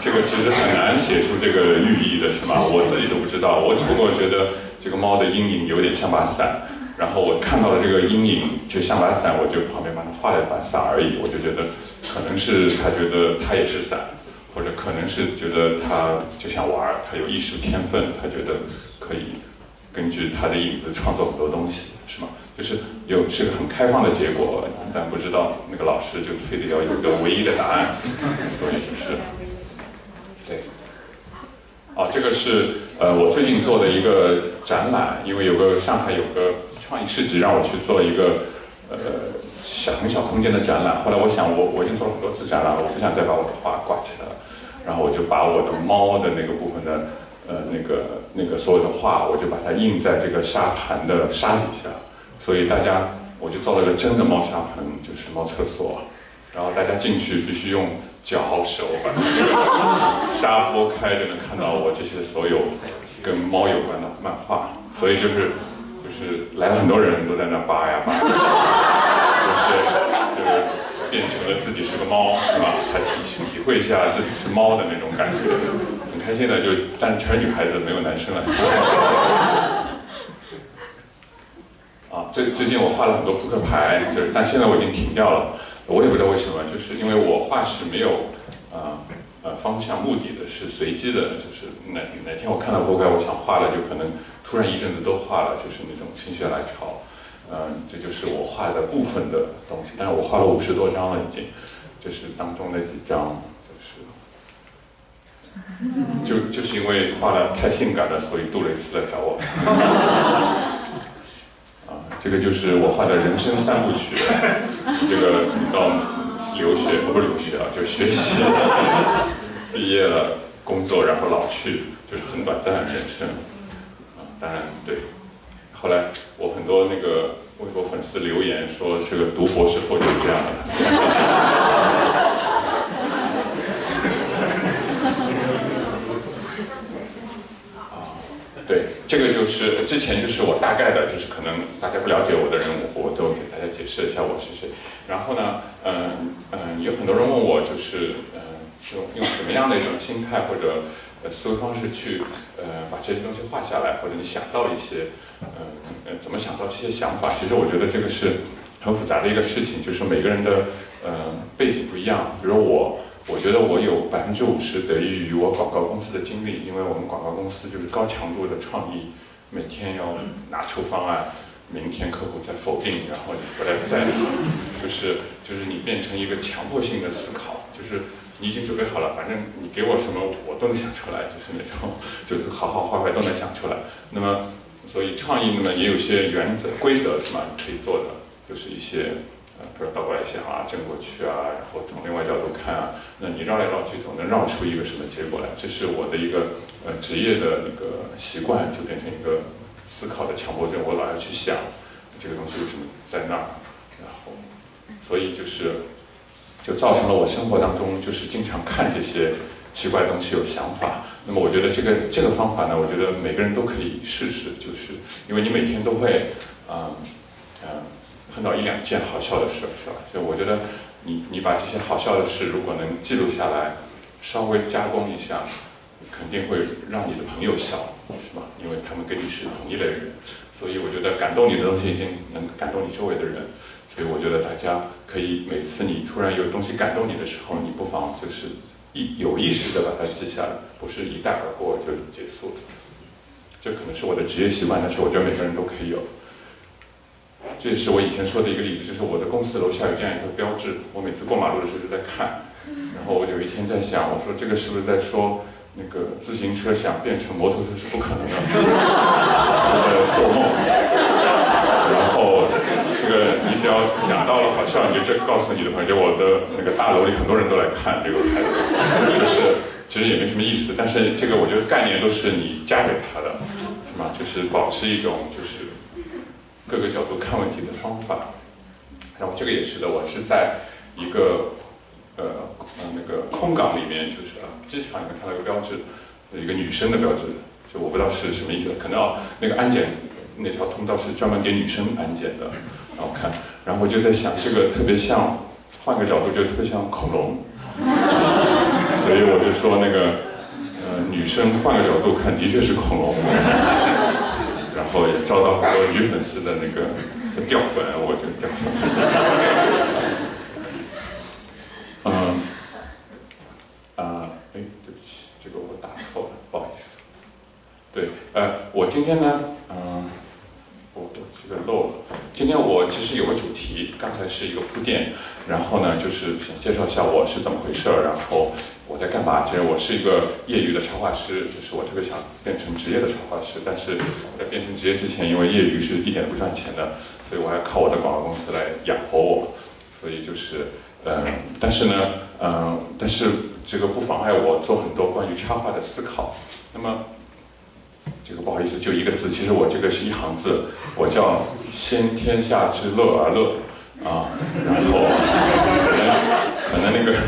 这个其实很难写出这个寓意的，是吗？我自己都不知道，我只不过觉得这个猫的阴影有点像把伞，然后我看到了这个阴影就像把伞，我就旁边帮他画了一把伞而已。我就觉得可能是他觉得他也是伞，或者可能是觉得他就想玩，他有艺术天分，他觉得可以根据他的影子创作很多东西，是吗？就是有是个很开放的结果，但不知道那个老师就非得要有一个唯一的答案，所以就是对。哦，这个是呃我最近做的一个展览，因为有个上海有个创意市集让我去做一个呃小很小空间的展览，后来我想我我已经做了很多次展览了，我不想再把我的画挂起来了，然后我就把我的猫的那个部分的呃那个那个所有的画，我就把它印在这个沙盘的沙底下。所以大家，我就造了个真的猫砂盆，就是猫厕所，然后大家进去必须用脚手把这个沙拨开，就能看到我这些所有跟猫有关的漫画。所以就是就是来了很多人都在那扒呀扒，就是就是变成了自己是个猫，是吧？还体体会一下自己是猫的那种感觉，很开心的。就但全女孩子，没有男生了。[LAUGHS] 啊，最最近我画了很多扑克牌，就是但现在我已经停掉了，我也不知道为什么，就是因为我画是没有呃呃方向目的的，是随机的，就是哪哪天我看到扑克，我想画了，就可能突然一阵子都画了，就是那种心血来潮，嗯，这就是我画的部分的东西，但是我画了五十多张了已经，就是当中那几张，就是 [LAUGHS] 就就是因为画的太性感了，所以杜蕾斯来找我。[LAUGHS] 啊这个就是我画的人生三部曲，这个到留学不是留学啊，就学习，毕业了，工作，然后老去，就是很短暂的人生。啊，当然对。后来我很多那个微博粉丝留言说，这个读博士后就是这样的。对，这个就是之前就是我大概的，就是可能大家不了解我的人，我都给大家解释一下我是谁。然后呢，嗯嗯，有很多人问我，就是嗯，用用什么样的一种心态或者思维方式去呃把这些东西画下来，或者你想到一些嗯呃怎么想到这些想法？其实我觉得这个是很复杂的一个事情，就是每个人的呃背景不一样。比如我。我觉得我有百分之五十得益于我广告公司的经历，因为我们广告公司就是高强度的创意，每天要拿出方案，明天客户再否定，然后你回来再，就是就是你变成一个强迫性的思考，就是你已经准备好了，反正你给我什么我都能想出来，就是那种 [LAUGHS] 就是好好坏坏都能想出来。那么所以创意呢也有些原则规则是吗？可以做的，就是一些呃，比如倒过来想啊，正过去啊，然后从另外角度看啊，那你绕来绕去总能绕出一个什么结果来。这是我的一个呃职业的那个习惯，就变成一个思考的强迫症，我老要去想这个东西为什么在那儿，然后所以就是。就造成了我生活当中就是经常看这些奇怪东西有想法。那么我觉得这个这个方法呢，我觉得每个人都可以试试，就是因为你每天都会啊嗯碰到一两件好笑的事，是吧？所以我觉得你你把这些好笑的事如果能记录下来，稍微加工一下，肯定会让你的朋友笑，是吧？因为他们跟你是同一类人，所以我觉得感动你的东西一定能感动你周围的人。所以我觉得大家可以每次你突然有东西感动你的时候，你不妨就是一有意识的把它记下来，不是一带而过就结束了。这可能是我的职业习惯，但是我觉得每个人都可以有。这也是我以前说的一个例子，就是我的公司楼下有这样一个标志，我每次过马路的时候就在看。然后我有一天在想，我说这个是不是在说那个自行车想变成摩托车是不可能的，[LAUGHS] 我在做梦。然后。这个你只要想到了好笑，你就这告诉你的朋友，就我的那个大楼里很多人都来看这个牌子，就是其实也没什么意思，但是这个我觉得概念都是你加给他的，是吗？就是保持一种就是各个角度看问题的方法。然后这个也是的，我是在一个呃那个空港里面，就是机场里面看到一个标志，一个女生的标志，就我不知道是什么意思，可能要那个安检那条通道是专门给女生安检的。然后看，然后我就在想，这个特别像，换个角度就特别像恐龙，[LAUGHS] 所以我就说那个，呃，女生换个角度看的确是恐龙，[LAUGHS] 然后也遭到很多女粉丝的那个掉粉，我就掉粉。[LAUGHS] 嗯，啊，哎，对不起，这个我打错了，不好意思。对，呃，我今天呢，嗯。我这个漏了。今天我其实有个主题，刚才是一个铺垫，然后呢就是想介绍一下我是怎么回事，然后我在干嘛。其实我是一个业余的插画师，就是我特别想变成职业的插画师，但是在变成职业之前，因为业余是一点都不赚钱的，所以我还靠我的广告公司来养活我。所以就是，嗯，但是呢，嗯，但是这个不妨碍我做很多关于插画的思考。那么。这个不好意思，就一个字，其实我这个是一行字，我叫先天下之乐而乐啊，然后可能可能那个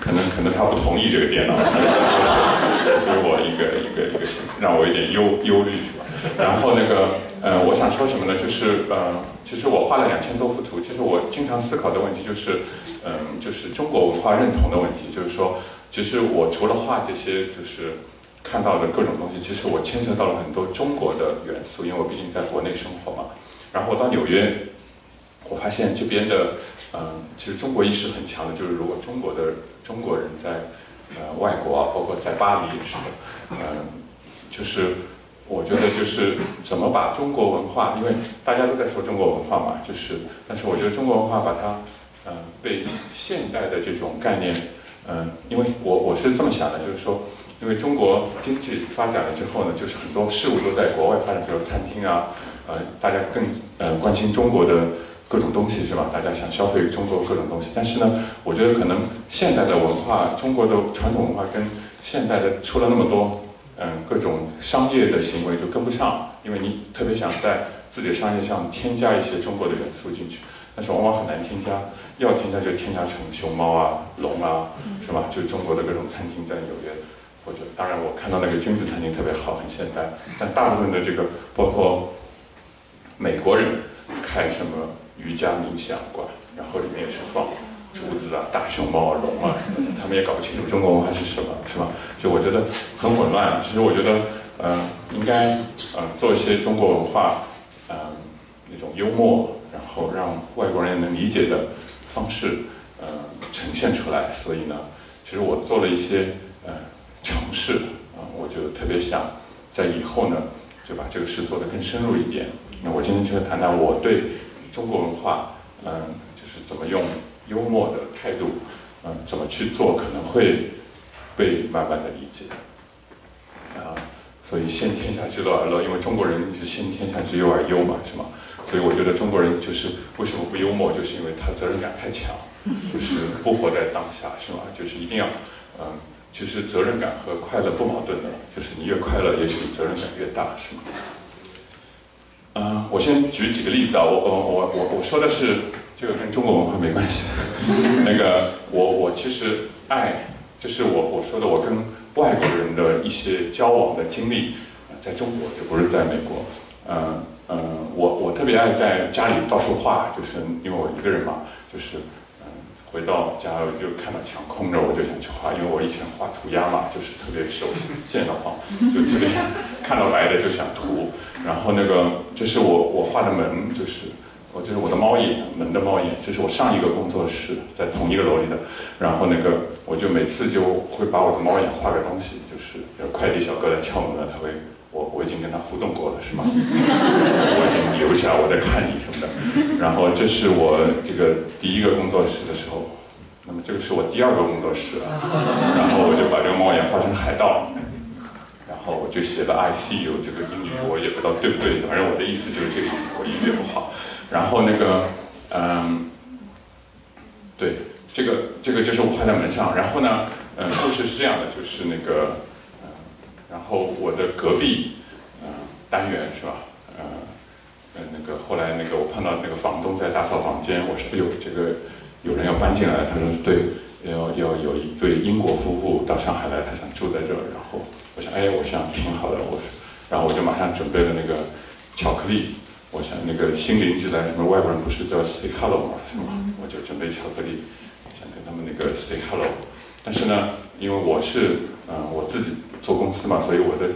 可能可能他不同意这个电脑，给我一个一个一个让我有点忧忧虑是吧？然后那个呃，我想说什么呢？就是呃，其实我画了两千多幅图，其实我经常思考的问题就是，嗯，就是中国文化认同的问题，就是说，其实我除了画这些，就是。看到的各种东西，其实我牵扯到了很多中国的元素，因为我毕竟在国内生活嘛。然后我到纽约，我发现这边的，嗯，其实中国意识很强的，就是如果中国的中国人在呃外国啊，包括在巴黎也是的，嗯，就是我觉得就是怎么把中国文化，因为大家都在说中国文化嘛，就是，但是我觉得中国文化把它，嗯，被现代的这种概念，嗯，因为我我是这么想的，就是说。因为中国经济发展了之后呢，就是很多事物都在国外发展，比如餐厅啊，呃，大家更呃关心中国的各种东西是吧？大家想消费中国各种东西，但是呢，我觉得可能现代的文化，中国的传统文化跟现代的出了那么多，嗯，各种商业的行为就跟不上，因为你特别想在自己的商业上添加一些中国的元素进去，但是往往很难添加，要添加就添加成熊猫啊、龙啊，是吧？就中国的各种餐厅在纽约。或者，当然我看到那个君子餐厅特别好，很现代。但大部分的这个，包括美国人开什么瑜伽冥想馆，然后里面也是放竹子啊、大熊猫啊、龙啊什么的，他们也搞不清楚中国文化是什么，是吧？就我觉得很混乱。其实我觉得，呃，应该呃做一些中国文化，呃那种幽默，然后让外国人能理解的方式，呃呈现出来。所以呢，其实我做了一些，呃。尝试啊，我就特别想在以后呢，就把这个事做得更深入一点。那我今天就谈谈我对中国文化，嗯，就是怎么用幽默的态度嗯，怎么去做可能会被慢慢的理解。啊，所以先天下之乐而乐，因为中国人是先天下之忧而忧嘛，是吗？所以我觉得中国人就是为什么不幽默，就是因为他责任感太强，就是不活在当下，是吗？就是一定要，嗯，其实责任感和快乐不矛盾的，就是你越快乐，也许责任感越大，是吗？嗯，我先举几个例子啊，我我我我我说的是这个跟中国文化没关系，[LAUGHS] 那个我我其实爱，就是我我说的我跟外国人的一些交往的经历，在中国就不是在美国，嗯嗯，我我特别爱在家里到处画，就是因为我一个人嘛，就是回到家我就看到墙空着，我就想去画，因为我以前画涂鸦嘛，就是特别手贱的慌，就特别看到白的就想涂，然后那个这是我我画的门，就是我就是我的猫眼门的猫眼，这是我上一个工作室在同一个楼里的，然后那个我就每次就会把我的猫眼画个东西，就是有快递小哥来敲门了，他会我我已经跟他互动过了是吗？[LAUGHS] 我已经留下我在看你什么的，然后这是我这个第一个工作室的时候，那么这个是我第二个工作室，然后我就把这个猫眼画成海盗。然后我就写了 I C U 这个英语，我也不知道对不对，反正我的意思就是这个意思，我英语也不好。然后那个，嗯，对，这个这个就是我画在门上。然后呢，嗯，故事是这样的，就是那个，然后我隔壁，嗯，单元是吧？嗯，嗯，那个后来那个我碰到那个房东在打扫房间，我说哎呦，这个有人要搬进来，他说对，要要有一对英国夫妇到上海来，他想住在这儿，然后。我想，哎，我想挺好的，我，然后我就马上准备了那个巧克力。我想那个新邻居来，什么外国人不是都要 say hello 嘛，是吗？我就准备巧克力，想跟他们那个 say hello。但是呢，因为我是，嗯，我自己做公司嘛，所以我的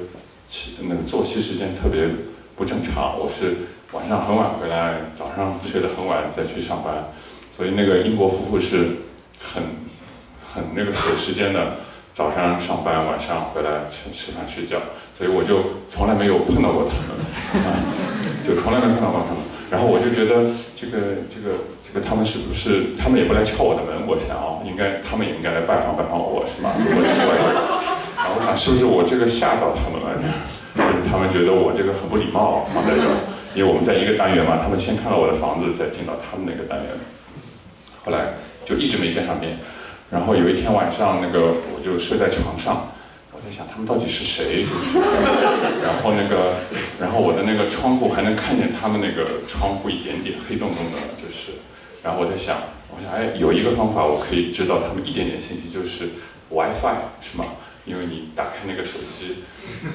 那个作息时间特别不正常。我是晚上很晚回来，早上睡得很晚再去上班，所以那个英国夫妇是很很那个守时间的。早上上班，晚上回来吃吃饭睡觉，所以我就从来没有碰到过他们，[LAUGHS] 就从来没碰到过他们。然后我就觉得这个这个这个他们是不是他们也不来敲我的门？我想哦，应该他们也应该来拜访拜访我，是吗？我是外国人。然后我想是不是我这个吓到他们了？[LAUGHS] 就是他们觉得我这个很不礼貌放在这儿，[LAUGHS] 因为我们在一个单元嘛，他们先看到我的房子，再进到他们那个单元。后来就一直没见上面。然后有一天晚上，那个我就睡在床上，我在想他们到底是谁？[LAUGHS] 然后那个，然后我的那个窗户还能看见他们那个窗户一点点黑洞洞的，就是。然后我在想，我想哎，有一个方法我可以知道他们一点点信息，就是 WiFi 是吗？因为你打开那个手机，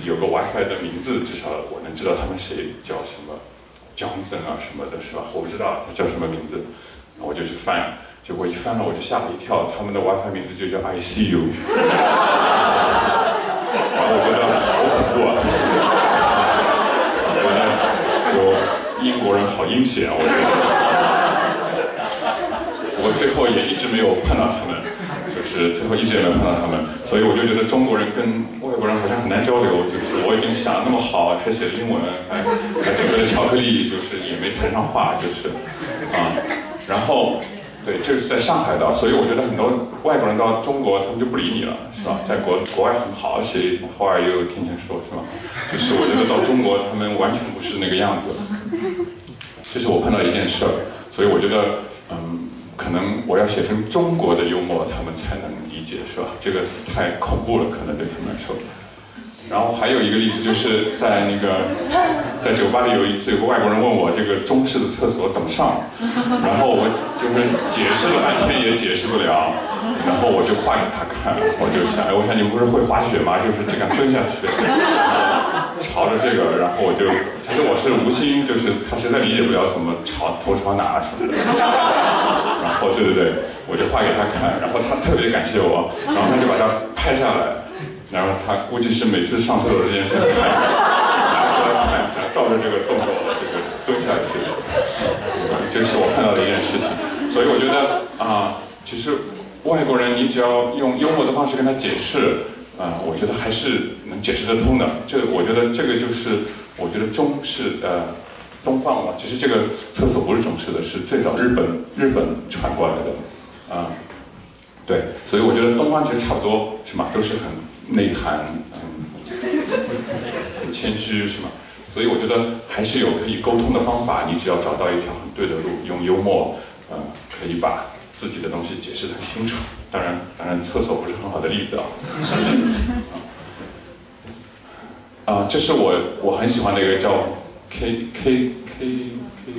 有个 WiFi 的名字，至少我能知道他们谁叫什么 Johnson 啊什么的，是吧？我不知道他叫什么名字，然后我就去翻。结果一翻 [LAUGHS] 了，我就吓了一跳，他们的 WiFi 名字就叫 ICU，然后我觉得好恐怖啊，我觉得就英国人好阴险啊，我觉得，[LAUGHS] 我最后也一直没有碰到他们，就是最后一直也没碰到他们，所以我就觉得中国人跟外国人好像很难交流，就是我已经想的那么好，还写了英文，还还准备了巧克力，就是也没谈上话，就是啊，然后。对，这是在上海的，所以我觉得很多外国人到中国，他们就不理你了，是吧？在国国外很好，谁 How are you？天天说，是吧？就是我觉得到中国，他们完全不是那个样子。这是我碰到一件事儿，所以我觉得，嗯，可能我要写成中国的幽默，他们才能理解，是吧？这个太恐怖了，可能对他们来说。然后还有一个例子，就是在那个在酒吧里有一次，有个外国人问我这个中式的厕所怎么上，然后我就是解释了半天也解释不了，然后我就画给他看，我就想，哎，我想你们不是会滑雪吗？就是这样蹲下去，朝着这个，然后我就，其实我是无心，就是他实在理解不了怎么朝头朝哪什么的，[LAUGHS] 然后对对对，我就画给他看，然后他特别感谢我，然后他就把它拍下来。然后他估计是每次上厕所之前先看，拿出来看一下，照着这个动作这个蹲下去，这是我看到的一件事情。所以我觉得啊，其实外国人你只要用幽默的方式跟他解释，啊，我觉得还是能解释得通的。这我觉得这个就是我觉得中式呃东方嘛，其实这个厕所不是中式的，是最早日本日本传过来的啊。对，所以我觉得东方其实差不多是吗？都是很内涵，嗯，很谦虚是吗？所以我觉得还是有可以沟通的方法，你只要找到一条很对的路，用幽默，呃，可以把自己的东西解释得很清楚。当然，当然厕所不是很好的例子啊。[LAUGHS] 啊，这是我我很喜欢的一个叫 K K K K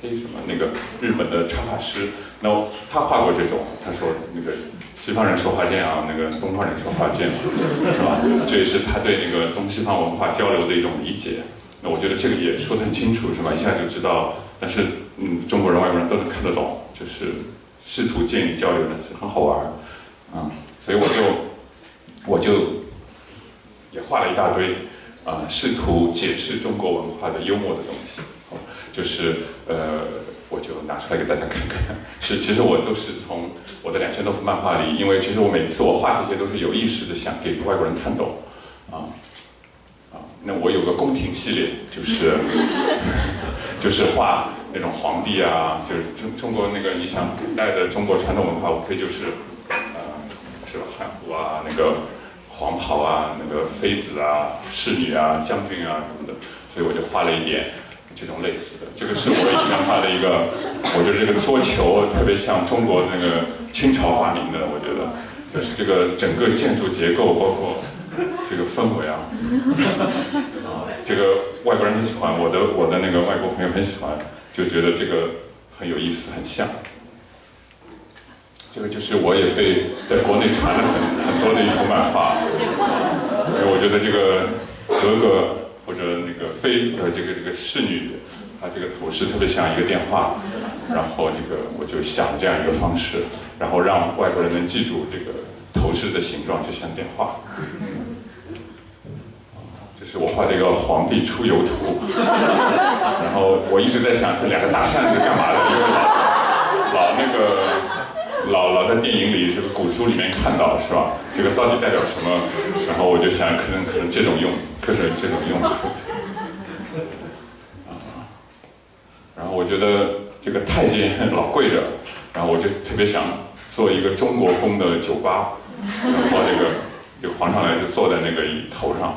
K 什么那个日本的插画师，那他画过这种，他说那个西方人说话这样，那个东方人说话这样，是吧？这也是他对那个东西方文化交流的一种理解。那我觉得这个也说得很清楚，是吧？一下就知道，但是嗯，中国人、外国人都能看得懂，就是试图建立交流呢，是很好玩，啊，所以我就我就也画了一大堆，啊，试图解释中国文化的幽默的东西，就是呃，我就拿出来给大家看看，[LAUGHS] 是其实我都是从我的两千多幅漫画里，因为其实我每次我画这些都是有意识的想给外国人看懂，啊。那我有个宫廷系列，就是 [LAUGHS] 就是画那种皇帝啊，就是中中国那个你想古代的中国传统文化，无非就是呃是吧？汉服啊，那个黄袍啊，那个妃子啊、侍女啊、将军啊什么的，所以我就画了一点这种类似的。这个是我以前画的一个，我觉得这个桌球特别像中国那个清朝发明的，我觉得就是这个整个建筑结构包括。这个氛围啊，这个外国人很喜欢，我的我的那个外国朋友很喜欢，就觉得这个很有意思，很像。这个就是我也被在国内传了很很多的一幅漫画，因为我觉得这个格格或者那个妃呃这个这个侍女，她这个头饰特别像一个电话，然后这个我就想这样一个方式，然后让外国人能记住这个。头饰的形状就像电话，就我画的一个皇帝出游图，[LAUGHS] 然后我一直在想这两个大扇子干嘛的，因为老老那个老老在电影里这个古书里面看到是吧？这个到底代表什么？然后我就想可能可能这种用，可能这种用处。然后我觉得这个太监老跪着，然后我就特别想做一个中国风的酒吧。然后这个这个皇上来就坐在那个椅头上，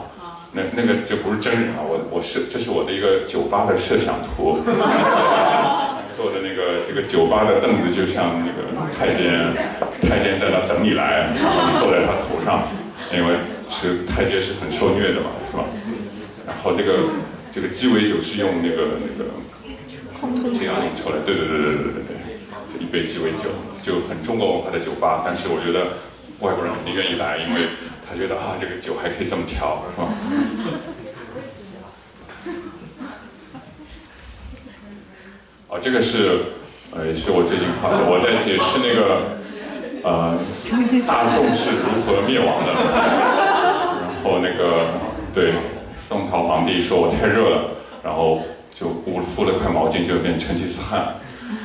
那那个就不是真人啊，我我是这是我的一个酒吧的设想图，[LAUGHS] 坐的那个这个酒吧的凳子就像那个太监，太监在那等你来，然后你坐在他头上，因为是太监是很受虐的嘛，是吧？然后这个这个鸡尾酒是用那个那个这样引出来，对对对对对对对，这一杯鸡尾酒就很中国文化的酒吧，但是我觉得。外国人肯定愿意来，因为他觉得啊，这个酒还可以这么调，是吧？[LAUGHS] 哦，这个是呃，也是我最近画的，我在解释那个呃，大宋是如何灭亡的。然后那个对，宋朝皇帝说我太热了，然后就捂敷了块毛巾，就变成吉思汗，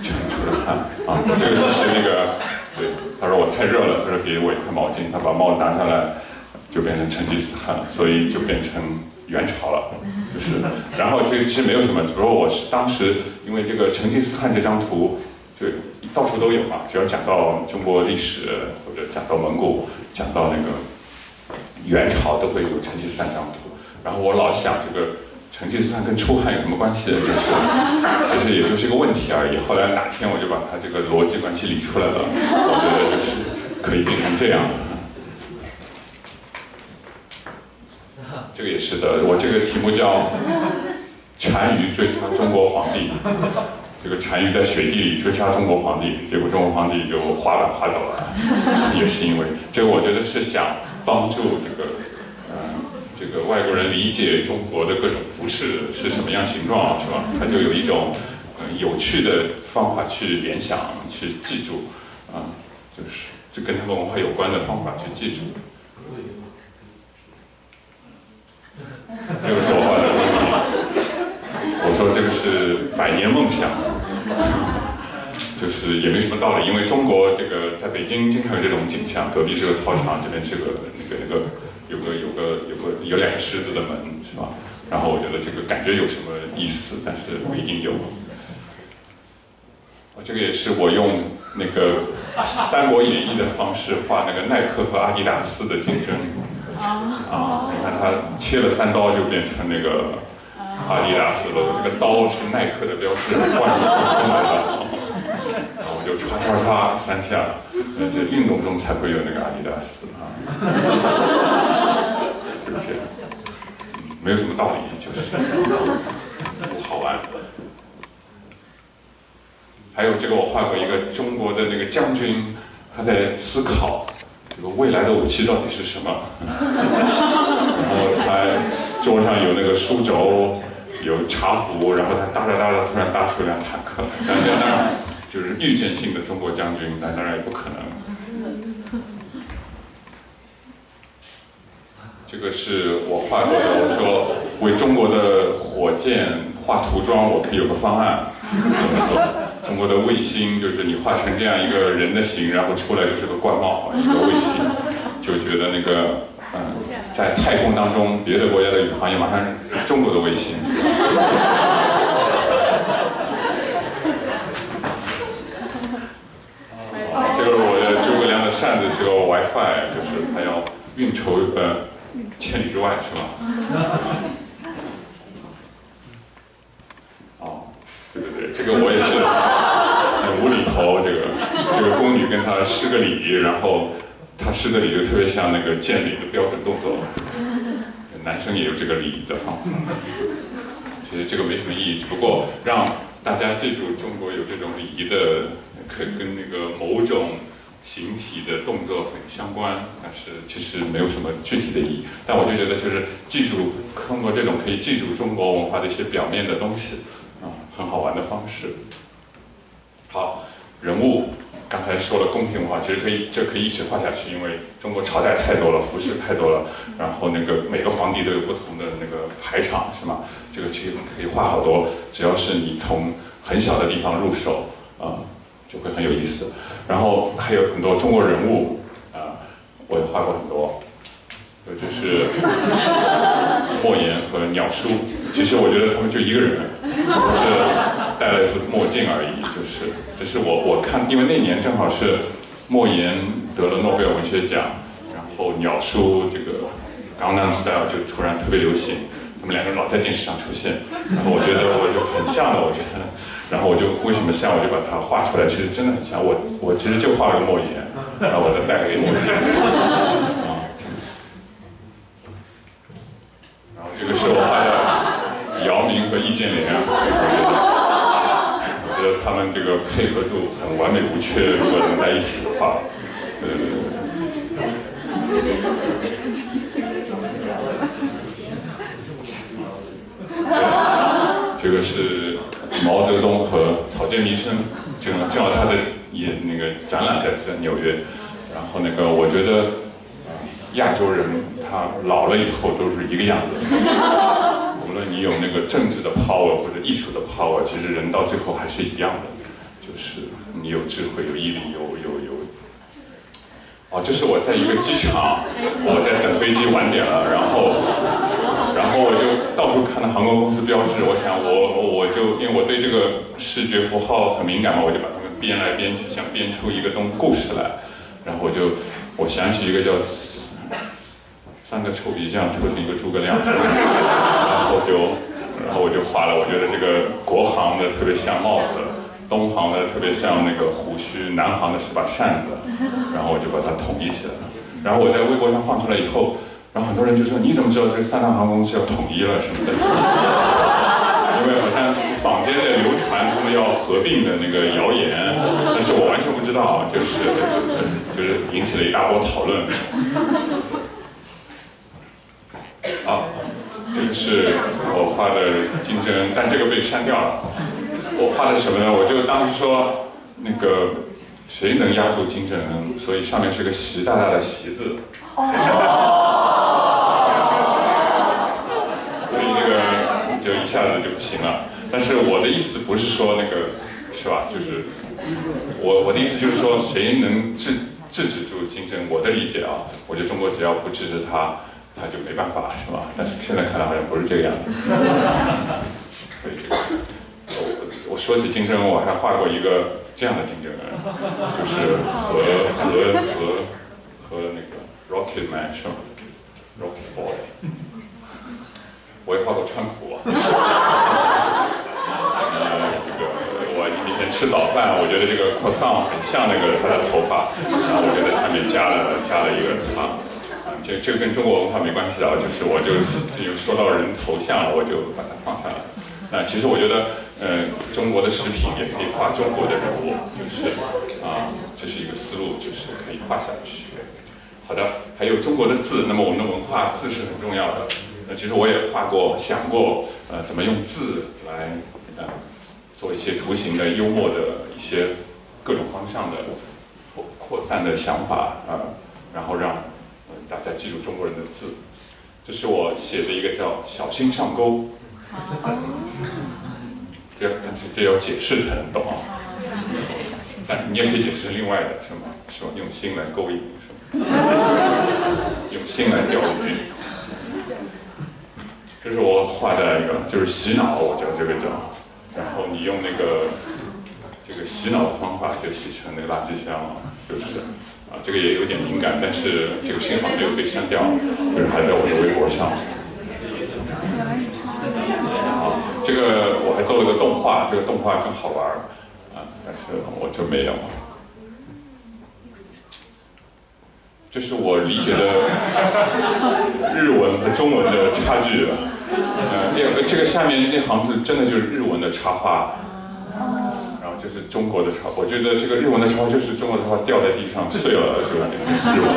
全出了汗啊。这个是那个。对，他说我太热了，他说给我一块毛巾，他把帽子拿下来，就变成成吉思汗，所以就变成元朝了，[LAUGHS] 就是。然后这其实没有什么，只不过我是当时因为这个成吉思汗这张图，就到处都有嘛，只要讲到中国历史或者讲到蒙古，讲到那个元朝都会有成吉思汗这张图，然后我老想这个。成吉思汗跟出汗有什么关系的？就是其实也就是一个问题而已。后来哪天我就把他这个逻辑关系理出来了，我觉得就是可以变成这样。这个也是的，我这个题目叫单于追杀中国皇帝。这个单于在雪地里追杀中国皇帝，结果中国皇帝就滑板滑走了，也是因为这个，我觉得是想帮助这个。这个外国人理解中国的各种服饰是什么样形状，是吧？他就有一种嗯有趣的方法去联想、去记住，啊，就是就跟他们文化有关的方法去记住。这个是我画的，我说这个是百年梦想，就是也没什么道理，因为中国这个在北京经常有这种景象，隔壁是个操场，这边是个那个那个。有个有个有个有两个狮子的门是吧？然后我觉得这个感觉有什么意思，但是不一定有。这个也是我用那个《三国演义》的方式画那个耐克和阿迪达斯的竞争。啊，你看他切了三刀就变成那个阿迪达斯了，这个刀是耐克的标志，换成的。然后我就唰唰唰三下，这运动中才会有那个阿迪达斯啊。没有什么道理，就是 [LAUGHS] 好玩。还有这个，我画过一个中国的那个将军，他在思考这个未来的武器到底是什么。然后他桌上有那个书轴，有茶壶，然后他搭着搭着，突然搭出一辆坦克。但这样就是预见性的中国将军，那当然也不可能。这个是我画过的，我说为中国的火箭画涂装，我可以有个方案怎么走。中国的卫星就是你画成这样一个人的形，然后出来就是个冠帽，一个卫星，就觉得那个嗯，在太空当中，别的国家的宇航员马上是中国的卫星。[LAUGHS] 这个我的诸葛亮的扇子是个 WiFi，就是他要运筹呃。千里之外是吧？[LAUGHS] 哦，对对对，这个我也是很无厘头。这个这个宫女跟他施个礼，然后他施的礼就特别像那个见礼的标准动作。男生也有这个礼仪的方法。其实这个没什么意义，只不过让大家记住中国有这种礼仪的，可跟那个某种。形体的动作很相关，但是其实没有什么具体的意义。但我就觉得，就是记住通过这种可以记住中国文化的一些表面的东西，啊，很好玩的方式。好，人物刚才说了宫廷文化，其实可以这可以一直画下去，因为中国朝代太多了，服饰太多了，然后那个每个皇帝都有不同的那个排场，是吗？这个其实可以画好多，只要是你从很小的地方入手，啊。就会很有意思，然后还有很多中国人物啊，我也画过很多，呃，就是莫言和鸟叔，其实我觉得他们就一个人，只不过是戴了一副墨镜而已，就是，只是我我看，因为那年正好是莫言得了诺贝尔文学奖，然后鸟叔这个《江南 style》就突然特别流行，他们两个人老在电视上出现，然后我觉得我就很像的，我觉得。然后我就为什么像，我就把它画出来，其实真的很像我，我其实就画了个莫言，然后我再戴了一个墨镜。[LAUGHS] 然后这个是我画的姚明和易建联，我觉得他们这个配合度很完美无缺，如果能在一起的话，呃，这个是。毛泽东和草间弥生，正正好他的也那个展览在在纽约，然后那个我觉得亚洲人他老了以后都是一个样子，[LAUGHS] 无论你有那个政治的 power 或者艺术的 power，其实人到最后还是一样的，就是你有智慧、有毅力、有有有。哦，这是我在一个机场，我在等飞机晚点了，然后。然后我就到处看到航空公司标志，我想我我就因为我对这个视觉符号很敏感嘛，我就把它们编来编去，想编出一个东故事来。然后我就我想起一个叫三个臭皮匠凑成一个诸葛亮，[LAUGHS] 然后就然后我就画了，我觉得这个国行的特别像帽子，东航的特别像那个胡须，南航的是把扇子，[LAUGHS] 然后我就把它统一起来了。然后我在微博上放出来以后。然后很多人就说：“你怎么知道这三大航空公司要统一了什么的？” [LAUGHS] 因为好像是坊间的流传他们要合并的那个谣言，但是我完全不知道，就是就是引起了一大波讨论。[LAUGHS] 好，这个是我画的竞争，但这个被删掉了。我画的什么呢？我就当时说那个谁能压住金正恩，所以上面是个习大大的习字。哦。所以那个就一下子就不行了，但是我的意思不是说那个是吧？就是我我的意思就是说，谁能制制止住竞争？我的理解啊，我觉得中国只要不制止他，他就没办法，是吧？但是现在看来好像不是这个样子。所以这个，说起竞争，我还画过一个这样的竞争人，就是和和和和那个 Rocket Man 是吧？Rocket Boy，我也画过川普。呃，这个我以前吃早饭，我觉得这个 croissant 很像那个他的头发，然后我就在下面加了加了一个他。这这个跟中国文化没关系啊，就是我就就说到人头像了，我就把它放下来。那其实我觉得，呃，中国的食品也可以画中国的人物，就是啊，这是一个思路，就是可以画下去。好的，还有中国的字，那么我们的文化字是很重要的。那其实我也画过，想过，呃，怎么用字来呃做一些图形的幽默的一些各种方向的扩扩散的想法啊，然后让大家记住中国人的字。这是我写的一个叫“小心上钩”。但是这要解释才能懂啊。但你也可以解释另外的，是吗？是吧？用心来勾引，是吗？[LAUGHS] 用心来钓鱼。这是我画的一个，就是洗脑，我叫这个叫。然后你用那个这个洗脑的方法，就洗成那个垃圾箱了，就是啊，这个也有点敏感，但是这个幸好没有被删掉，就是还在我的微博上。这个我还做了个动画，这个动画更好玩啊，但是我就没有。这是我理解的日文和中文的差距。呃，这这个下面那行字真的就是日文的插画。就是中国的插，我觉得这个日文的插就是中国的插掉在地上碎了，就是日文。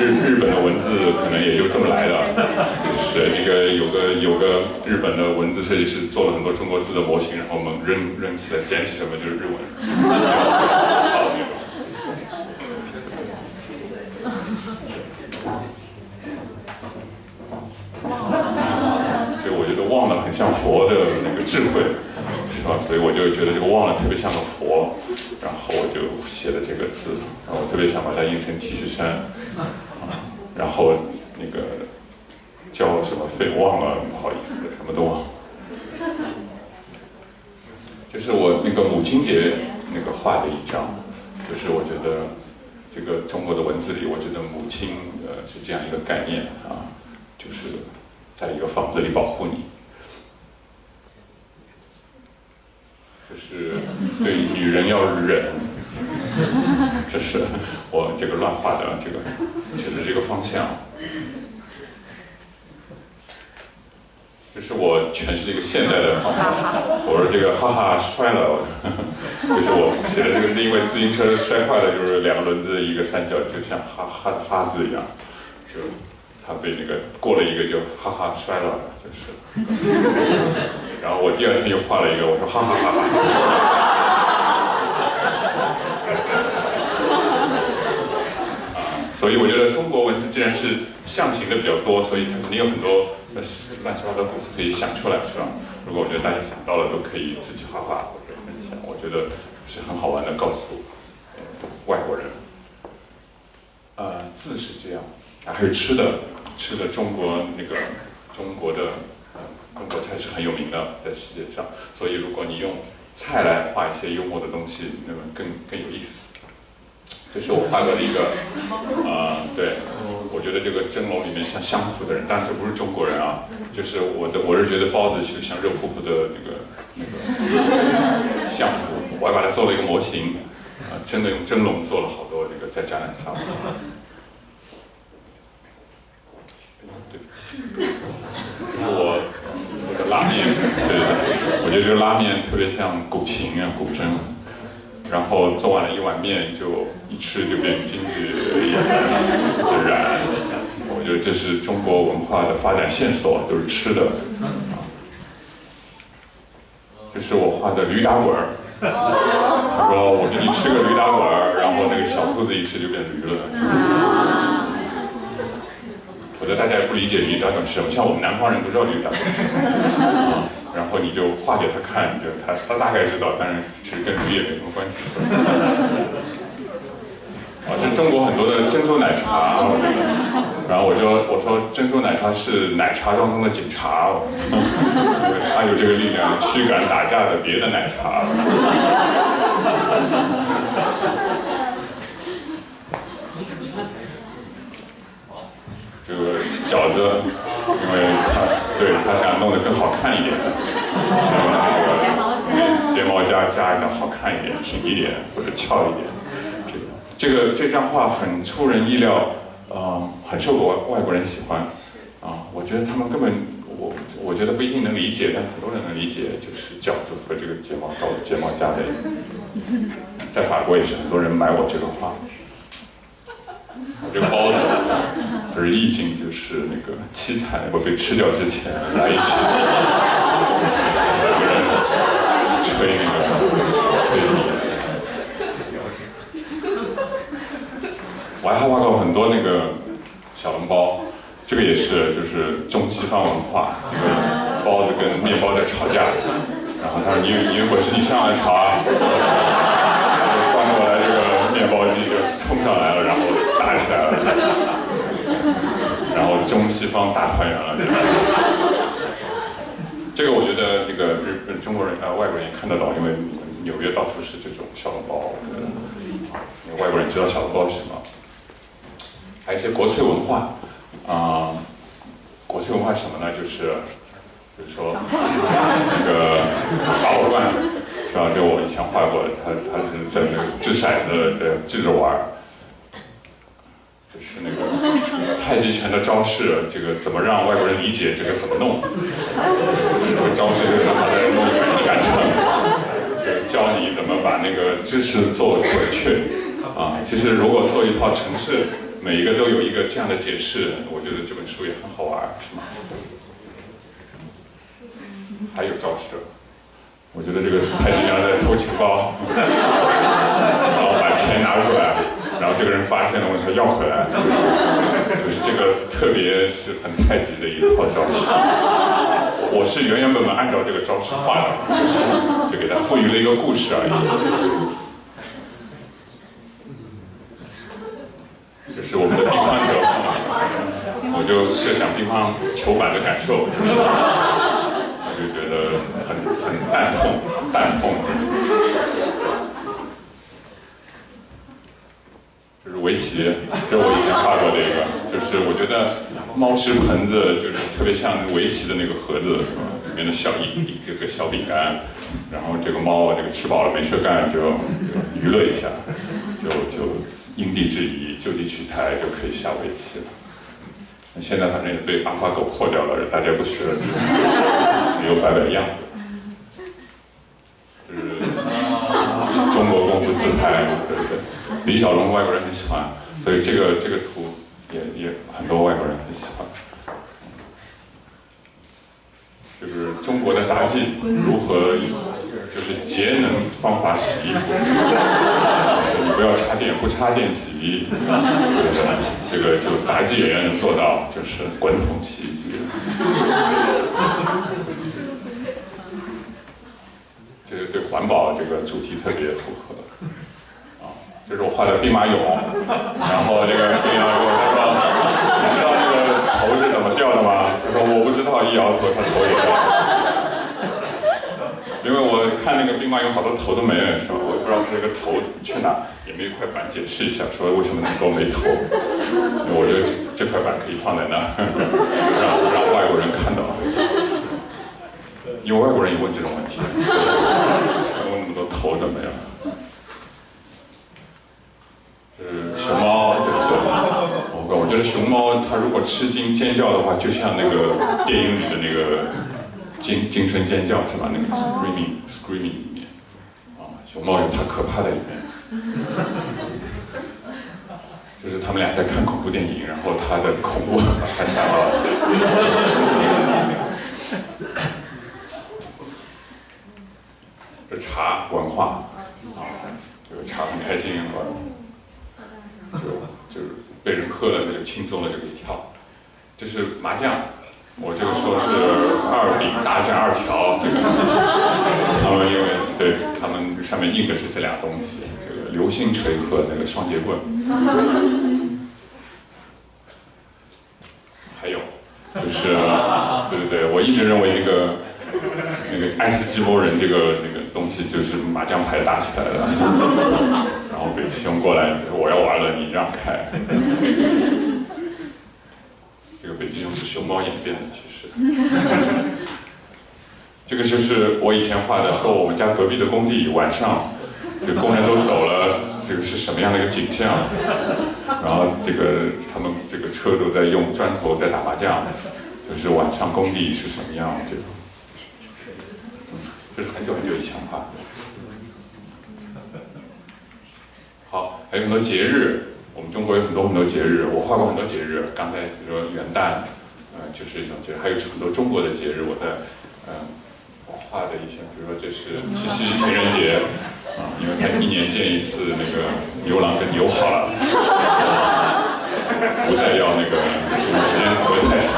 日日本的文字可能也就这么来的，就是那个有个有个日本的文字设计师做了很多中国字的模型，然后我们扔扔起来捡起什么就是日文。好那种。所以我觉得忘了很像佛的那个智慧。是吧？所以我就觉得这个忘了特别像个佛，然后我就写了这个字，然后我特别想把它印成 T 恤衫，然后那个交什么费忘了，不好意思，什么都忘。了。就是我那个母亲节那个画的一张，就是我觉得这个中国的文字里，我觉得母亲呃是这样一个概念啊，就是在一个房子里保护你。就是对女人要忍，这是我这个乱画的这个指的这个方向。这是我诠释这个现代的方法。我说这个哈哈摔了，[LAUGHS] 就是我写的这个是因为自行车摔坏了，就是两个轮子一个三角，就像哈哈的哈字一样，就他被那个过了一个就哈哈摔了，就是。[LAUGHS] 然后我第二天又画了一个，我说哈哈哈哈。啊，[LAUGHS] 所以我觉得中国文字既然是象形的比较多，所以它肯定有很多乱七八糟的字可以想出来，是吧？如果我觉得大家想到了，都可以自己画画或者分享，我觉得是很好玩的，告诉外国人。呃，字是这样，还有吃的，吃的中国那个中国的。中国菜是很有名的，在世界上，所以如果你用菜来画一些幽默的东西，那么更更有意思。这是我画过的一个，啊，[LAUGHS] 对，我觉得这个蒸笼里面像相扑的人，但这不是中国人啊，就是我的，我是觉得包子其实像热乎乎的那个那个 [LAUGHS] 相扑，我还把它做了一个模型，啊，真的用蒸笼做了好多这个在展览上。对我。这个拉面，对，我觉得这个拉面特别像古琴啊，古筝。然后做完了一碗面，就一吃就变京剧的燃。我觉得这是中国文化的发展线索，都是吃的。这是我画的驴打滚儿。[LAUGHS] 他说我给你吃个驴打滚儿，然后那个小兔子一吃就变驴了。否则大家也不理解驴打滚是什么，像我们南方人不知道驴打滚，啊，然后你就画给他看，就他他大概知道，当然其实跟驴也没什么关系。啊，这中国很多的珍珠奶茶，我觉得，然后我就我说珍珠奶茶是奶茶当中的警察，因为它有这个力量驱赶打架的别的奶茶。这个饺子，因为他对他想弄得更好看一点，睫毛睫毛夹夹一个好看一点、挺一点或者翘一点，这个这个这张画很出人意料，呃，很受外外国人喜欢，啊，我觉得他们根本我我觉得不一定能理解，但很多人能理解，就是饺子和这个睫毛膏、睫毛夹的，在法国也是很多人买我这个画。这个包子，而意境就是那个七彩，我被吃掉之前来一曲，两个吹那个。吹我还画过很多那个小笼包，这个也是就是中西方文化，包子跟面包在吵架，然后他说你你如果是你上来吵啊，面包机就冲上来了，然后。打起来了，[LAUGHS] 然后中西方大团圆了。这个我觉得这个日本中国人呃外国人也看得到，因为纽约到处是这种小笼包。因为外国人知道小笼包是什么。还有一些国粹文化啊，国粹文化什么呢？就是比如说那个拔火罐，是吧？就我以前画过，他他是在那个掷骰子在掷着玩。就是那个太极拳的招式，这个怎么让外国人理解这个怎么弄？这个招式就是他在弄一个一杆秤，就教你怎么把那个知识做准确。啊，其实如果做一套程式，每一个都有一个这样的解释，我觉得这本书也很好玩，是吗？还有招式，我觉得这个太极拳在偷钱包，[LAUGHS] 然后把钱拿出来。然后这个人发现了，问他要回来，就是这个特别是很太极的一套招式。我是原原本本按照这个招式画的，就是就给他赋予了一个故事而已。就是我们的乒乓球，我就设想乒乓球板的感受，就觉得很很蛋痛，蛋痛。就是围棋，就是我以前画过的一个，就是我觉得猫食盆子就是特别像围棋的那个盒子，是吧？里面的小一一个个小饼干，然后这个猫这个吃饱了没事干就娱乐一下，就就因地制宜就地取材就可以下围棋了。那现在反正也被阿法狗破掉了，大家不学了，只 [LAUGHS] 有摆摆样子。就是中国功夫自拍，对不对？李小龙外国人很喜欢，所以这个这个图也也很多外国人很喜欢。就是中国的杂技如何就是节能方法洗衣服，你不要插电，不插电洗衣服，这个就杂技演员能做到，就是滚筒洗衣机。这个对环保这个主题特别符合。啊这是我画的兵马俑，然后这个兵马俑他说，你知道这个头是怎么掉的吗？他说我不知道，一摇头他头也掉了。因为我看那个兵马俑好多头都没了，是吧？我也不知道这个头去哪，也没一块板解释一下，说为什么那么多没头。我觉得这块板可以放在那儿，让让外国人看到。因为外国人也问这种问题，为什么那么多头都没了？是熊猫，对不对？[LAUGHS] 我我觉得熊猫它如果吃惊尖叫的话，就像那个电影里的那个惊惊声尖叫是吧？那个 screaming screaming 里面，啊，熊猫有它可怕的一面，就是他们俩在看恐怖电影，然后它的恐怖把它吓到了。这茶文化，啊，这个茶很开心啊。就就被人喝了，那就轻松了，就可以跳。这是麻将，我这个说是二饼大将二条，这个 [LAUGHS] 他们因为对他们上面印的是这俩东西，这个流星锤和那个双截棍。[LAUGHS] 还有就是对对对，我一直认为那个那个爱斯基摩人这个那个。东西就是麻将牌打起来的，[LAUGHS] 然后北极熊过来说我要玩了，你让开。这个北极熊是熊猫演变的，其实。这个就是我以前画的，说我们家隔壁的工地晚上，这工人都走了，这个是什么样的一个景象？然后这个他们这个车都在用砖头在打麻将，就是晚上工地是什么样？这个，这是很久很久以前画的。好，还有很多节日，我们中国有很多很多节日，我画过很多节日。刚才比如说元旦，呃，就是一种节日，还有很多中国的节日，我在，嗯。画的一些，比如说这是七夕情人节，啊，因为他一年见一次那个牛郎跟牛好了，不再要那个时间隔得太长，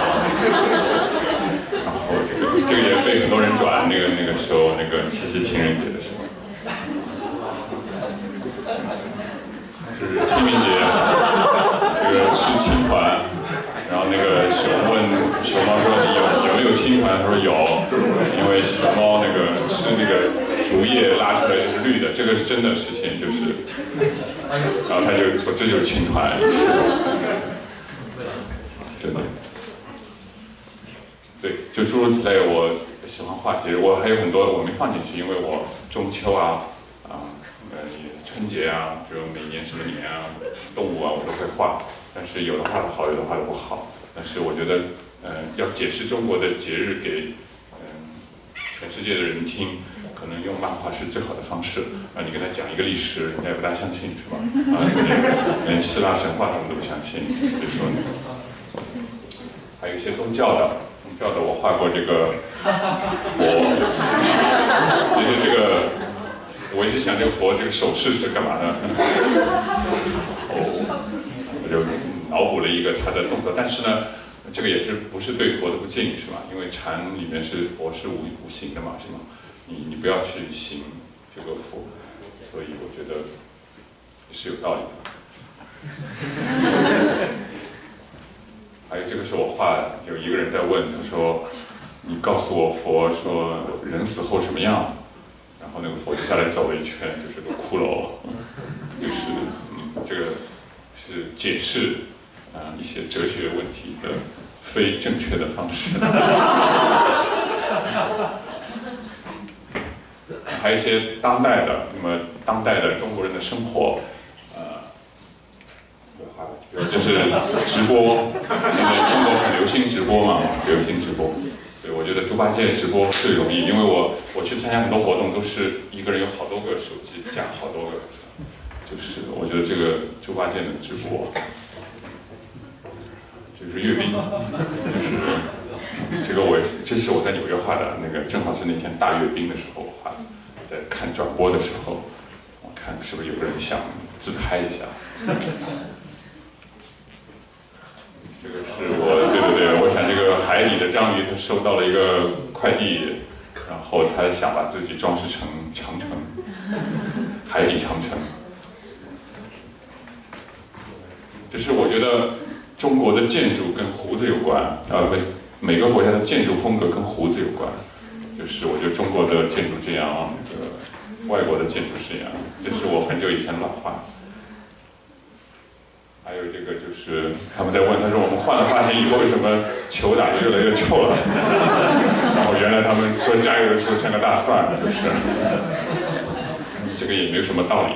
然后这个这个也被很多人转，那个那个时候那个七夕情人节的时候，就是清明节，这个吃青团。然后那个熊问熊猫说你有有没有青团？他说有，因为熊猫那个吃那个竹叶拉出来就是绿的，这个是真的事情，就是，然后他就说这就是青团，真的，对，就诸如此类，我喜欢画节，我还有很多我没放进去，因为我中秋啊啊呃春节啊，就每年什么年啊动物啊我都会画。但是有的画的好，有的画的不好。但是我觉得，呃，要解释中国的节日给，嗯，全世界的人听，可能用漫画是最好的方式。啊，你跟他讲一个历史，人家也不大相信，是吧？[LAUGHS] 啊，连希腊神话他们都不相信。比如说，还有一些宗教的，宗教的我画过这个佛。[LAUGHS] 其实这个，我一直想这个佛这个手势是干嘛的？哦。[LAUGHS] 我就脑补了一个他的动作，但是呢，这个也是不是对佛的不敬是吧？因为禅里面是佛是无无形的嘛，是吗？你你不要去行这个佛，所以我觉得是有道理的。[LAUGHS] 还有这个是我画，有一个人在问，他说你告诉我佛说人死后什么样？然后那个佛就下来走了一圈，就是个骷髅，[LAUGHS] 就是嗯这个。是解释啊一些哲学问题的非正确的方式，[LAUGHS] 还有一些当代的，那么当代的中国人的生活，呃，比如就是直播，现在中国很流行直播嘛，流行直播，对，我觉得猪八戒直播最容易，因为我我去参加很多活动，都是一个人有好多个手机加好多个。就是我觉得这个猪八戒的直播，就是阅兵，就是这个我这是我在纽约画的那个，正好是那天大阅兵的时候画的，在看转播的时候，我看是不是有个人想自拍一下。这个是我对对对，我想这个海底的章鱼它收到了一个快递，然后它想把自己装饰成长城，[LAUGHS] 海底长城。就是我觉得中国的建筑跟胡子有关，啊，每每个国家的建筑风格跟胡子有关。就是我觉得中国的建筑这样，那个外国的建筑是这样。这是我很久以前老画。还有这个就是他们在问，他说我们换了发型以后为什么球打得越来越臭了？[LAUGHS] 然后原来他们说加油的时候像个大蒜，就是，这个也没有什么道理。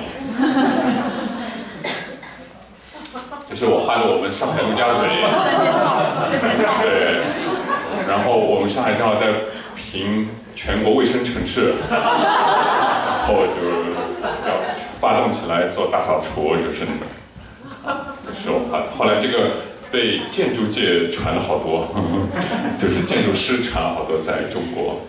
这是我画的我们上海陆家嘴，对，然后我们上海正好在评全国卫生城市，然后就要发动起来做大扫除，就是那个，这是我画的。后来这个被建筑界传了好多，[LAUGHS] 就是建筑师传了好多在中国。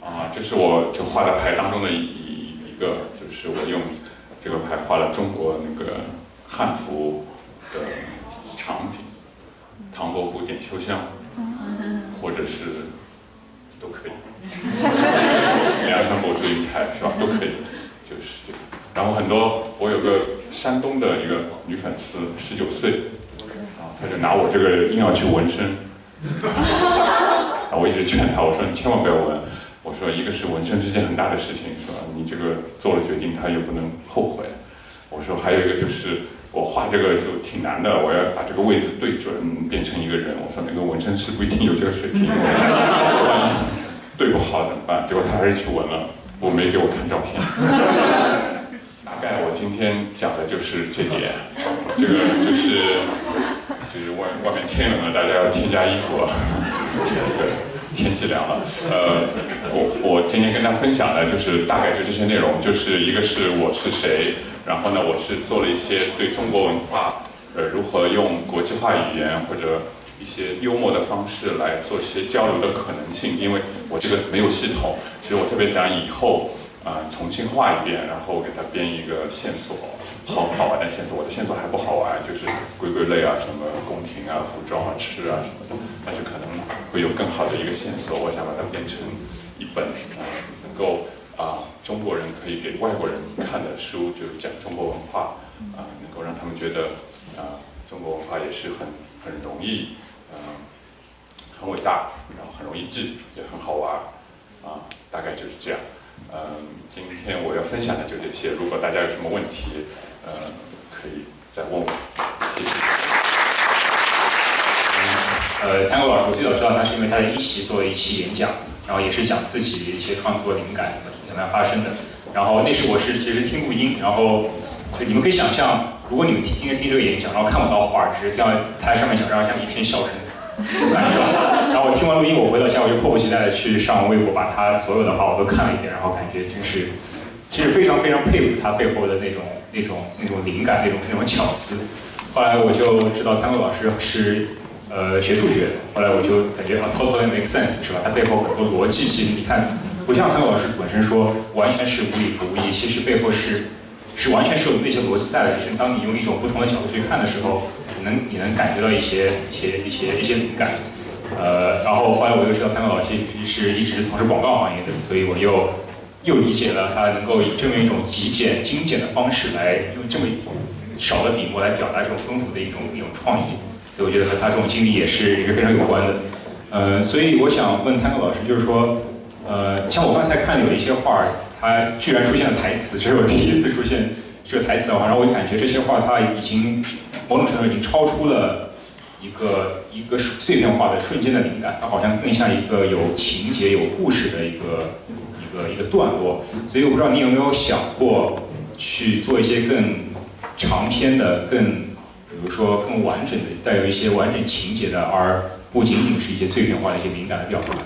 啊，这是我就画的牌当中的一一个，就是我用。这个牌画了中国那个汉服的场景，唐伯虎点秋香，或者是都可以，[LAUGHS] 梁山伯祝英台是吧？都可以，就是这个。然后很多，我有个山东的一个女粉丝，十九岁，啊，她就拿我这个硬要去纹身，[LAUGHS] 啊，我一直劝她，我说你千万不要纹。我说一个是纹身是件很大的事情，是吧？你这个做了决定，她又不能后悔。我说还有一个就是我画这个就挺难的，我要把这个位置对准，变成一个人。我说那个纹身师不一定有这个水平，[LAUGHS] 对不好怎么办？结果她还是去纹了，我没给我看照片。大概我今天讲的就是这点，[LAUGHS] 这个就是就是外外面天冷了，大家要添加衣服了。这个。天气凉了，呃，我我今天跟大家分享的就是大概就这些内容，就是一个是我是谁，然后呢，我是做了一些对中国文化，呃，如何用国际化语言或者一些幽默的方式来做一些交流的可能性，因为我这个没有系统，其实我特别想以后。啊，重新画一遍，然后给它编一个线索，好好玩的线索。我的线索还不好玩，就是归归类啊，什么宫廷啊、服装啊、吃啊什么的。但是可能会有更好的一个线索，我想把它变成一本，能够啊中国人可以给外国人看的书，就是讲中国文化啊，能够让他们觉得啊中国文化也是很很容易，嗯，很伟大，然后很容易记，也很好玩啊，大概就是这样。嗯，今天我要分享的就这些。如果大家有什么问题，呃，可以再问我。谢谢。呃，谭国老师，我最早知道他是因为他在一席做了一期演讲，然后也是讲自己一些创作灵感怎么怎么样发生的。然后那时我是其实听录音，然后就你们可以想象，如果你们今天听这个演讲，然后看不到画，只是听到他在上面讲，然后下面一片笑声。[LAUGHS] 然后我听完录音，我回到家我就迫不及待的去上微博，把他所有的话我都看了一遍，然后感觉真是，其实非常非常佩服他背后的那种那种那种灵感，那种那种巧思。后来我就知道三位老师是呃学数学的，后来我就感觉啊 totally make sense 是吧？他背后很多逻辑，其实你看，不像三位老师本身说完全是无理不无义，其实背后是是完全是有那些逻辑在的，就是当你用一种不同的角度去看的时候。你能你能感觉到一些一些一些一些灵感，呃，然后后来我又知道潘老师是一直从事广告行业的，所以我又又理解了他能够以这么一种极简精简的方式来用这么少的笔墨来表达这种丰富的一种一种创意，所以我觉得和他这种经历也是也是非常有关的，呃，所以我想问潘老师，就是说，呃，像我刚才看有一些画，它居然出现了台词，这是我第一次出现这个台词的话，然后我感觉这些话它已经。某种程度已经超出了一个一个碎片化的瞬间的灵感，它好像更像一个有情节、有故事的一个一个一个段落。所以我不知道你有没有想过去做一些更长篇的、更比如说更完整的、带有一些完整情节的，而不仅仅是一些碎片化的一些灵感的表达。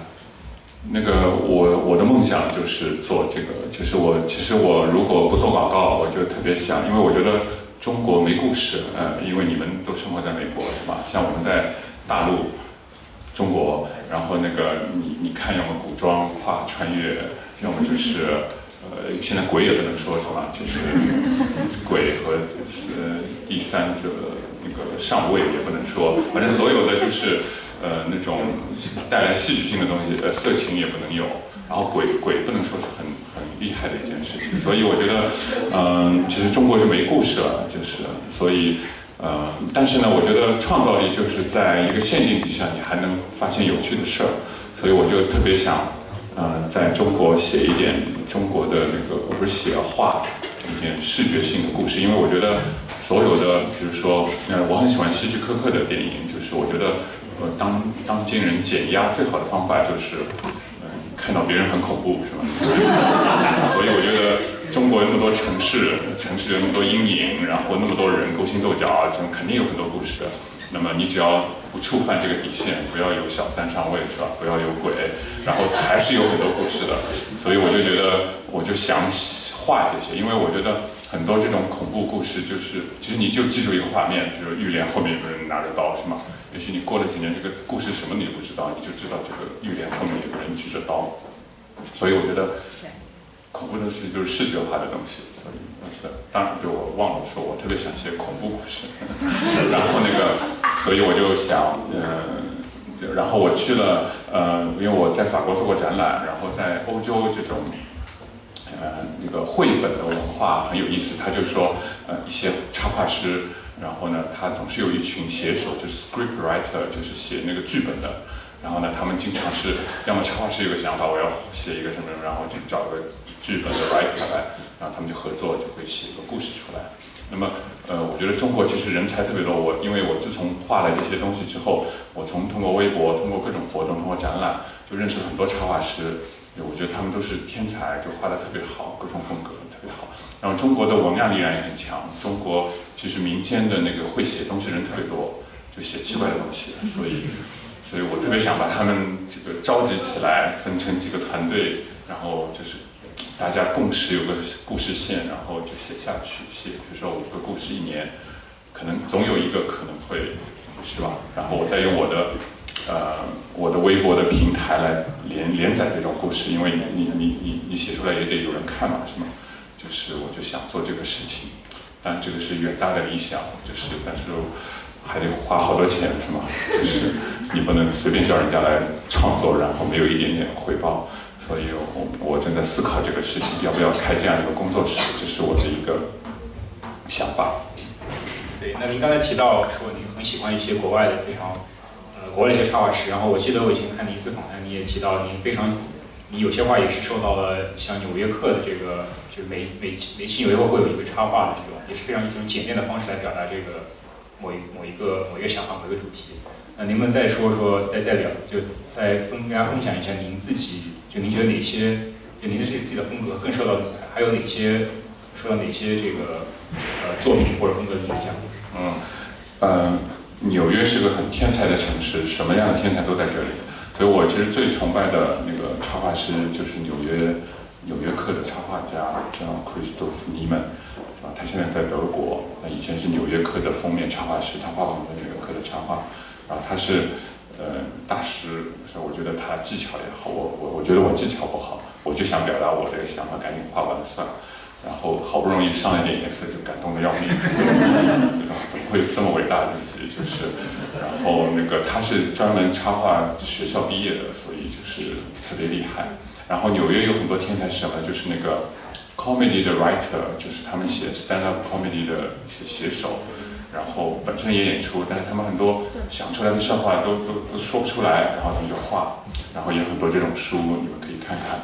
那个我我的梦想就是做这个，就是我其实我如果不做广告，我就特别想，因为我觉得。中国没故事，呃，因为你们都生活在美国，是吧？像我们在大陆，中国，然后那个你你看，要么古装跨穿越，要么就是呃，现在鬼也不能说是吧？就是鬼和呃第三者那个上位也不能说，反正所有的就是呃那种带来戏剧性的东西，呃，色情也不能有。然后鬼鬼不能说是很很厉害的一件事情，所以我觉得，嗯，其实中国就没故事了，就是，所以，呃，但是呢，我觉得创造力就是在一个限定底下，你还能发现有趣的事儿，所以我就特别想，呃，在中国写一点中国的那个，不是写画一点视觉性的故事，因为我觉得所有的，比如说，呃，我很喜欢希区柯克的电影，就是我觉得，呃，当当今人减压最好的方法就是。嗯看到别人很恐怖是吧？[LAUGHS] 所以我觉得中国那么多城市，城市有那么多阴影，然后那么多人勾心斗角啊，这种肯定有很多故事。那么你只要不触犯这个底线，不要有小三上位是吧？不要有鬼，然后还是有很多故事的。所以我就觉得，我就想画这些，因为我觉得很多这种恐怖故事就是，其实你就记住一个画面，就是浴帘后面有个人拿着刀是吗？也许你过了几年，这个故事什么你都不知道，你就知道这个浴帘后面有个人举着刀。所以我觉得恐怖的事就是视觉化的东西。所以是，当然对我忘了说，我特别想写恐怖故事。然后那个，所以我就想，嗯，然后我去了，呃，因为我在法国做过展览，然后在欧洲这种，呃，那个绘本的文化很有意思。他就说，呃，一些插画师。然后呢，他总是有一群写手，就是 script writer，就是写那个剧本的。然后呢，他们经常是要么插画师有个想法，我要写一个什么什么，然后就找个剧本的 writer 来，然后他们就合作，就会写一个故事出来。那么，呃，我觉得中国其实人才特别多。我因为我自从画了这些东西之后，我从通过微博、通过各种活动、通过展览，就认识了很多插画师。我觉得他们都是天才，就画的特别好，各种风格特别好。然后中国的文案力量也很强。中国其实民间的那个会写东西人特别多，就写奇怪的东西。[LAUGHS] 所以，所以我特别想把他们这个召集起来，分成几个团队，然后就是。大家共识有个故事线，然后就写下去，写比如说五个故事一年，可能总有一个可能会是吧？然后我再用我的呃我的微博的平台来连连载这种故事，因为你你你你写出来也得有人看嘛，是吗？就是我就想做这个事情，但这个是远大的理想，就是但是还得花好多钱，是吗？就是你不能随便叫人家来创作，然后没有一点点回报。所以我我正在思考这个事情，要不要开这样一个工作室，这是我的一个想法。对，那您刚才提到说您很喜欢一些国外的非常国外一些插画师，然后我记得我以前看您一次访谈，你也提到您非常，你有些画也是受到了像《纽约客》的这个，就是每每每期《纽约客》会有一个插画的这种，也是非常一种简练的方式来表达这个某一某一个某一个想法某一个主题。那您们再说说，再再聊，就再跟大家分享一下您自己，就您觉得哪些，就您的这个自己的风格更受到，还有哪些受到哪些这个呃作品或者风格的影响？嗯，呃，纽约是个很天才的城市，什么样的天才都在这里。所以我其实最崇拜的那个插画师就是纽约纽约客的插画家叫 Christoph Niemann，啊，他现在在德国，那以前是纽约客的封面插画师，他画过很多纽约客的插画。然后他是呃大师，所以我觉得他技巧也好，我我我觉得我技巧不好，我就想表达我这个想法，赶紧画完了算了。然后好不容易上一点颜色，就感动的要命，[LAUGHS] 觉得怎么会这么伟大自己就是。然后那个他是专门插画学校毕业的，所以就是特别厉害。然后纽约有很多天才是什么？就是那个 comedy 的 writer，就是他们写 stand up comedy 的写写手。然后本身也演出，但是他们很多想出来的笑话都都都说不出来，然后他们就画，然后也有很多这种书，你们可以看看。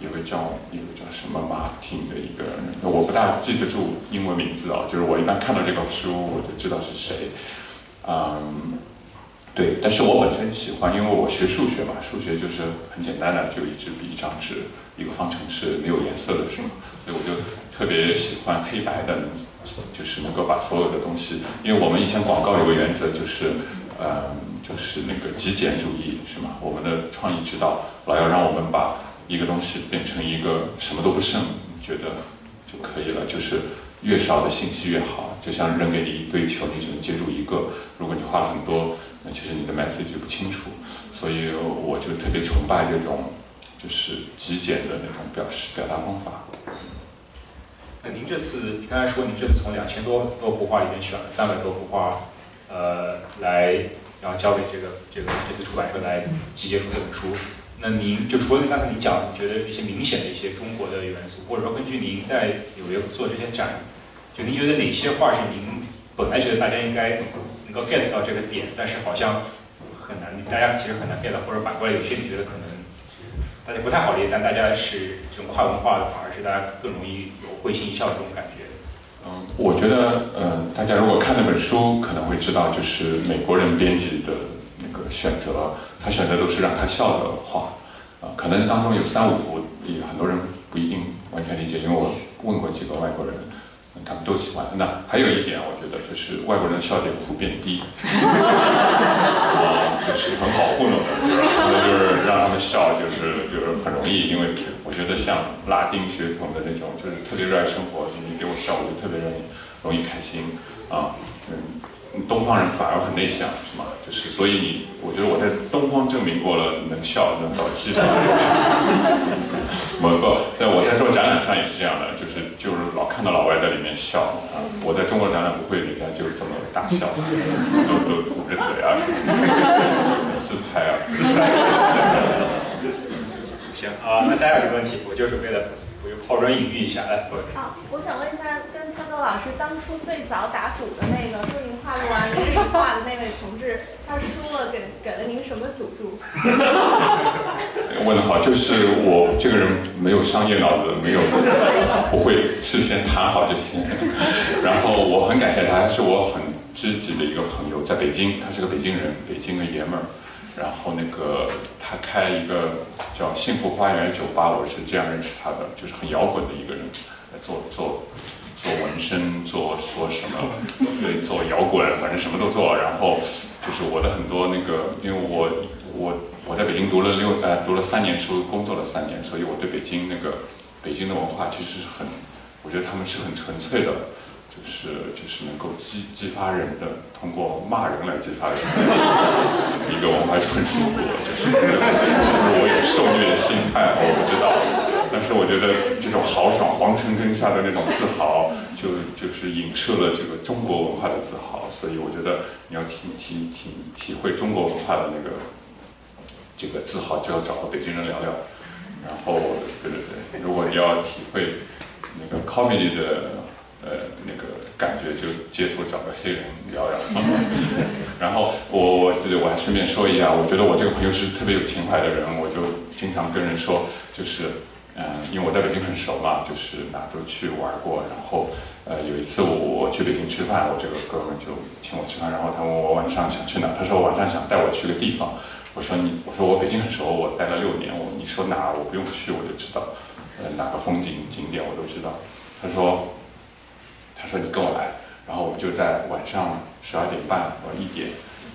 有个叫有个叫什么 Martin 的一个人，我不大记得住英文名字啊，就是我一般看到这个书我就知道是谁。嗯，对，但是我本身喜欢，因为我学数学嘛，数学就是很简单的，就一支笔一张纸，一个方程式，没有颜色的是吗？所以我就特别喜欢黑白的。就是能够把所有的东西，因为我们以前广告有个原则，就是嗯，就是那个极简主义，是吗？我们的创意指导老要让我们把一个东西变成一个什么都不剩，觉得就可以了，就是越少的信息越好。就像扔给你一堆球，你只能接住一个，如果你画了很多，那其实你的 message 不清楚。所以我就特别崇拜这种就是极简的那种表示表达方法。那您这次，你刚才说您这次从两千多多幅画里面选了三百多幅画，呃，来然后交给这个这个这次出版社来集结出这本书。那您就除了刚才您讲，你觉得一些明显的一些中国的元素，或者说根据您在纽约做这些展，就您觉得哪些画是您本来觉得大家应该能够 get 到这个点，但是好像很难，大家其实很难 get 到，或者反过来有些你觉得可能。大家不太好理解，但大家是这种跨文化的，反而是大家更容易有会心一笑的这种感觉。嗯，我觉得，呃，大家如果看那本书，可能会知道，就是美国人编辑的那个选择，他选择都是让他笑的话，啊，可能当中有三五幅，也很多人不一定完全理解，因为我问过几个外国人。他们都喜欢。那还有一点，我觉得就是外国人的笑点普遍低，[LAUGHS] 啊，就是很好糊弄的，那就是让他们笑，就是就是很容易。因为我觉得像拉丁血统的那种，就是特别热爱生活，你给我笑，我就特别容易容易开心啊，嗯。东方人反而很内向，是吗？就是所以你，我觉得我在东方证明过了能笑能到西方。不不，在我在做展览上也是这样的，就是就是老看到老外在里面笑啊。我在中国展览不会，人家就这么大笑，都都捂着嘴啊，自拍啊。行啊，那大家有什么问题，我就准备了。我就抛砖引玉一下，来，各位。好，我想问一下，跟汤哥老师当初最早打赌的那个说您画录啊，一日一画的那位同志，他输了给给了您什么赌注？[LAUGHS] 问得好，就是我这个人没有商业脑子，没有 [LAUGHS] 不会事先谈好这些。然后我很感谢他，他是我很知己的一个朋友，在北京，他是个北京人，北京的爷们儿。然后那个他开一个叫幸福花园酒吧，我是这样认识他的，就是很摇滚的一个人，做做做纹身，做做什么，[LAUGHS] 对，做摇滚，反正什么都做。然后就是我的很多那个，因为我我我在北京读了六呃读了三年书，工作了三年，所以我对北京那个北京的文化其实是很，我觉得他们是很纯粹的。就是就是能够激激发人的，通过骂人来激发人的一个文化就很舒服，就是我有受虐心态，我不知道，但是我觉得这种豪爽皇城根下的那种自豪，就就是影射了这个中国文化的自豪，所以我觉得你要体体体体会中国文化的那个这个自豪，就要找个北京人聊聊，然后对对对，如果你要体会那个 comedy 的。呃，那个感觉就街头找个黑人聊聊，[LAUGHS] 然后我我对对，我还顺便说一下，我觉得我这个朋友是特别有情怀的人，我就经常跟人说，就是嗯，因为我在北京很熟嘛，就是哪都去玩过，然后呃有一次我我去北京吃饭，我这个哥们就请我吃饭，然后他问我晚上想去哪，他说晚上想带我去个地方，我说你我说我北京很熟，我待了六年，我你说哪我不用去我就知道，呃哪个风景景点我都知道，他说。说你跟我来，然后我们就在晚上十二点半或一点，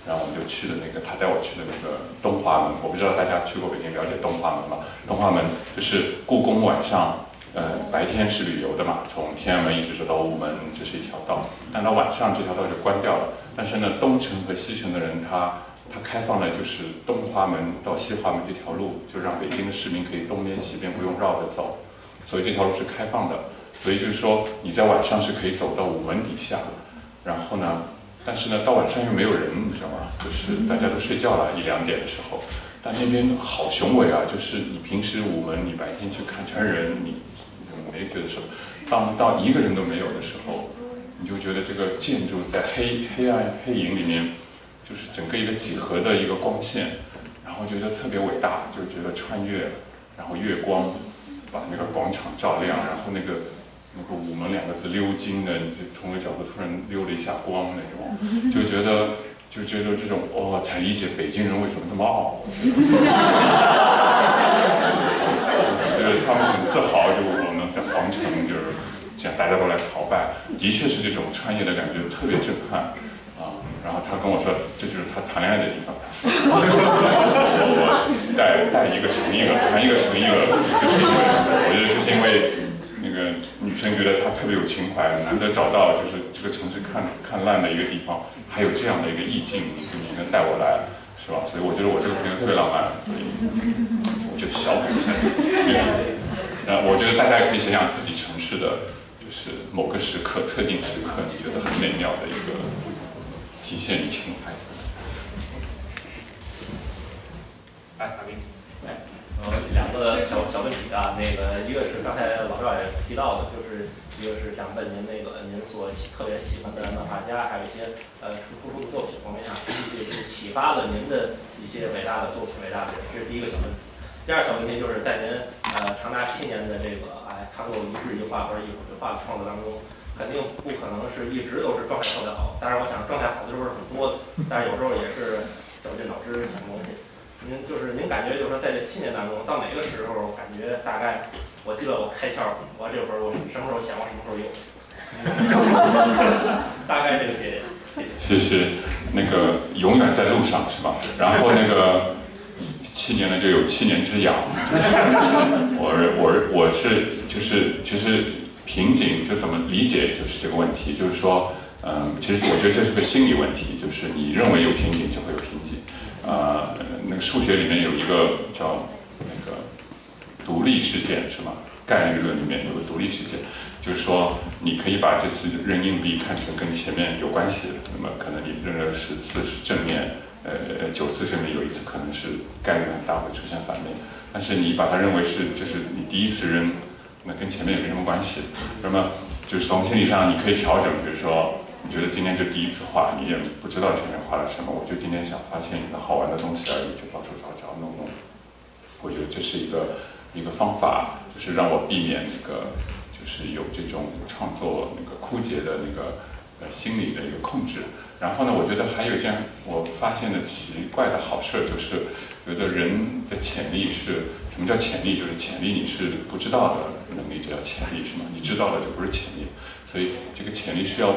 然后我们就去的那个他带我去的那个东华门，我不知道大家去过北京了解东华门吗？东华门就是故宫晚上，呃白天是旅游的嘛，从天安门一直走到午门，这是一条道，但到晚上这条道就关掉了。但是呢，东城和西城的人他他开放了就是东华门到西华门这条路，就让北京的市民可以东边西边不用绕着走，所以这条路是开放的。所以就是说，你在晚上是可以走到午门底下，然后呢，但是呢，到晚上又没有人，你知道吗？就是大家都睡觉了，一两点的时候，但那边好雄伟啊！就是你平时午门，你白天去看全人，你没觉得什么，当到一个人都没有的时候，你就觉得这个建筑在黑黑暗黑影里面，就是整个一个几何的一个光线，然后觉得特别伟大，就觉得穿越，然后月光把那个广场照亮，然后那个。那个午门两个字溜金的，你就从那角度突然溜了一下光那种，[LAUGHS] 就觉得就觉得这种哦，才理解北京人为什么这么傲。[LAUGHS] 就是他们很自豪，就我们在皇城就是这样，大家都来朝拜，的确是这种穿越的感觉特别震撼啊。然后他跟我说，这就是他谈恋爱的地方。[LAUGHS] 我带带一个成一个，谈一个成一个，就是因为我觉得就是因为。那个女生觉得她特别有情怀，难得找到就是这个城市看看烂的一个地方，还有这样的一个意境，你能带我来，是吧？所以我觉得我这个朋友特别浪漫，所以我就小补一下这个思呃，我觉得大家也可以想想自己城市的，就是某个时刻、特定时刻，你觉得很美妙的一个体现你情怀。来，阿斌。呃，两个小小问题啊，那个一个是刚才老赵也提到的，就是一个是想问您那个您所喜特别喜欢的漫画家，还有一些呃出突出的作品，我们想也是启发了您的一些伟大的作品、伟大的人，这是第一个小问题。第二小问题就是在您呃长达七年的这个哎看过一日一画或者一幅一画的创作当中，肯定不可能是一直都是状态特别好，当然我想状态好的时候是很多的，但是有时候也是绞尽脑汁想东西。您就是您感觉就是说在这七年当中，到哪个时候感觉大概，我记得我开窍，我这会儿我什么时候想我什么时候用，[LAUGHS] 大概这个节点，谢谢。是是，那个永远在路上是吧？然后那个七年了就有七年之痒，我 [LAUGHS] 我我是就是其实瓶颈就怎么理解就是这个问题，就是说嗯，其实我觉得这是个心理问题，就是你认为有瓶颈就会有瓶颈。呃，那个数学里面有一个叫那个独立事件是吗？概率论里面有个独立事件，就是说你可以把这次扔硬币看成跟前面有关系，那么可能你扔了十次是正面，呃九次正面有一次可能是概率很大会出现反面，但是你把它认为是就是你第一次扔那跟前面也没什么关系。那么就是从心理上你可以调整，比如说你觉得今天就第一次画，你也不知道前面画了什么，我就今天想发现一个好玩的东西而已，就到处找找弄弄。我觉得这是一个一个方法，就是让我避免那个就是有这种创作那个枯竭的那个呃心理的一个控制。然后呢，我觉得还有一件我发现的奇怪的好事，就是觉得人的潜力是什么叫潜力？就是潜力你是不知道的能力，就叫潜力，是吗？你知道了就不是潜力。所以这个潜力是要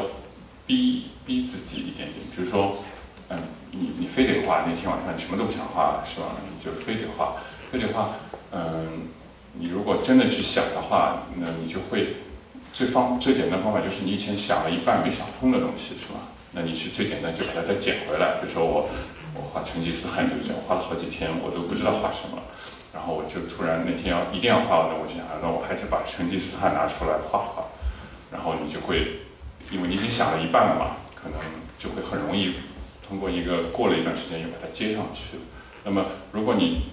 逼逼自己一点点，就是说，嗯，你你非得画，那天晚上你什么都不想画了，是吧？你就非得画。非得画，嗯，你如果真的去想的话，那你就会最方最简单方法就是你以前想了一半没想通的东西，是吧？那你是最简单就把它再捡回来。比如说我我画成吉思汗就这样，画了好几天我都不知道画什么，然后我就突然那天要一定要画，那我就想，那我还是把成吉思汗拿出来画画。然后你就会，因为你已经想了一半了嘛，可能就会很容易通过一个过了一段时间又把它接上去。那么如果你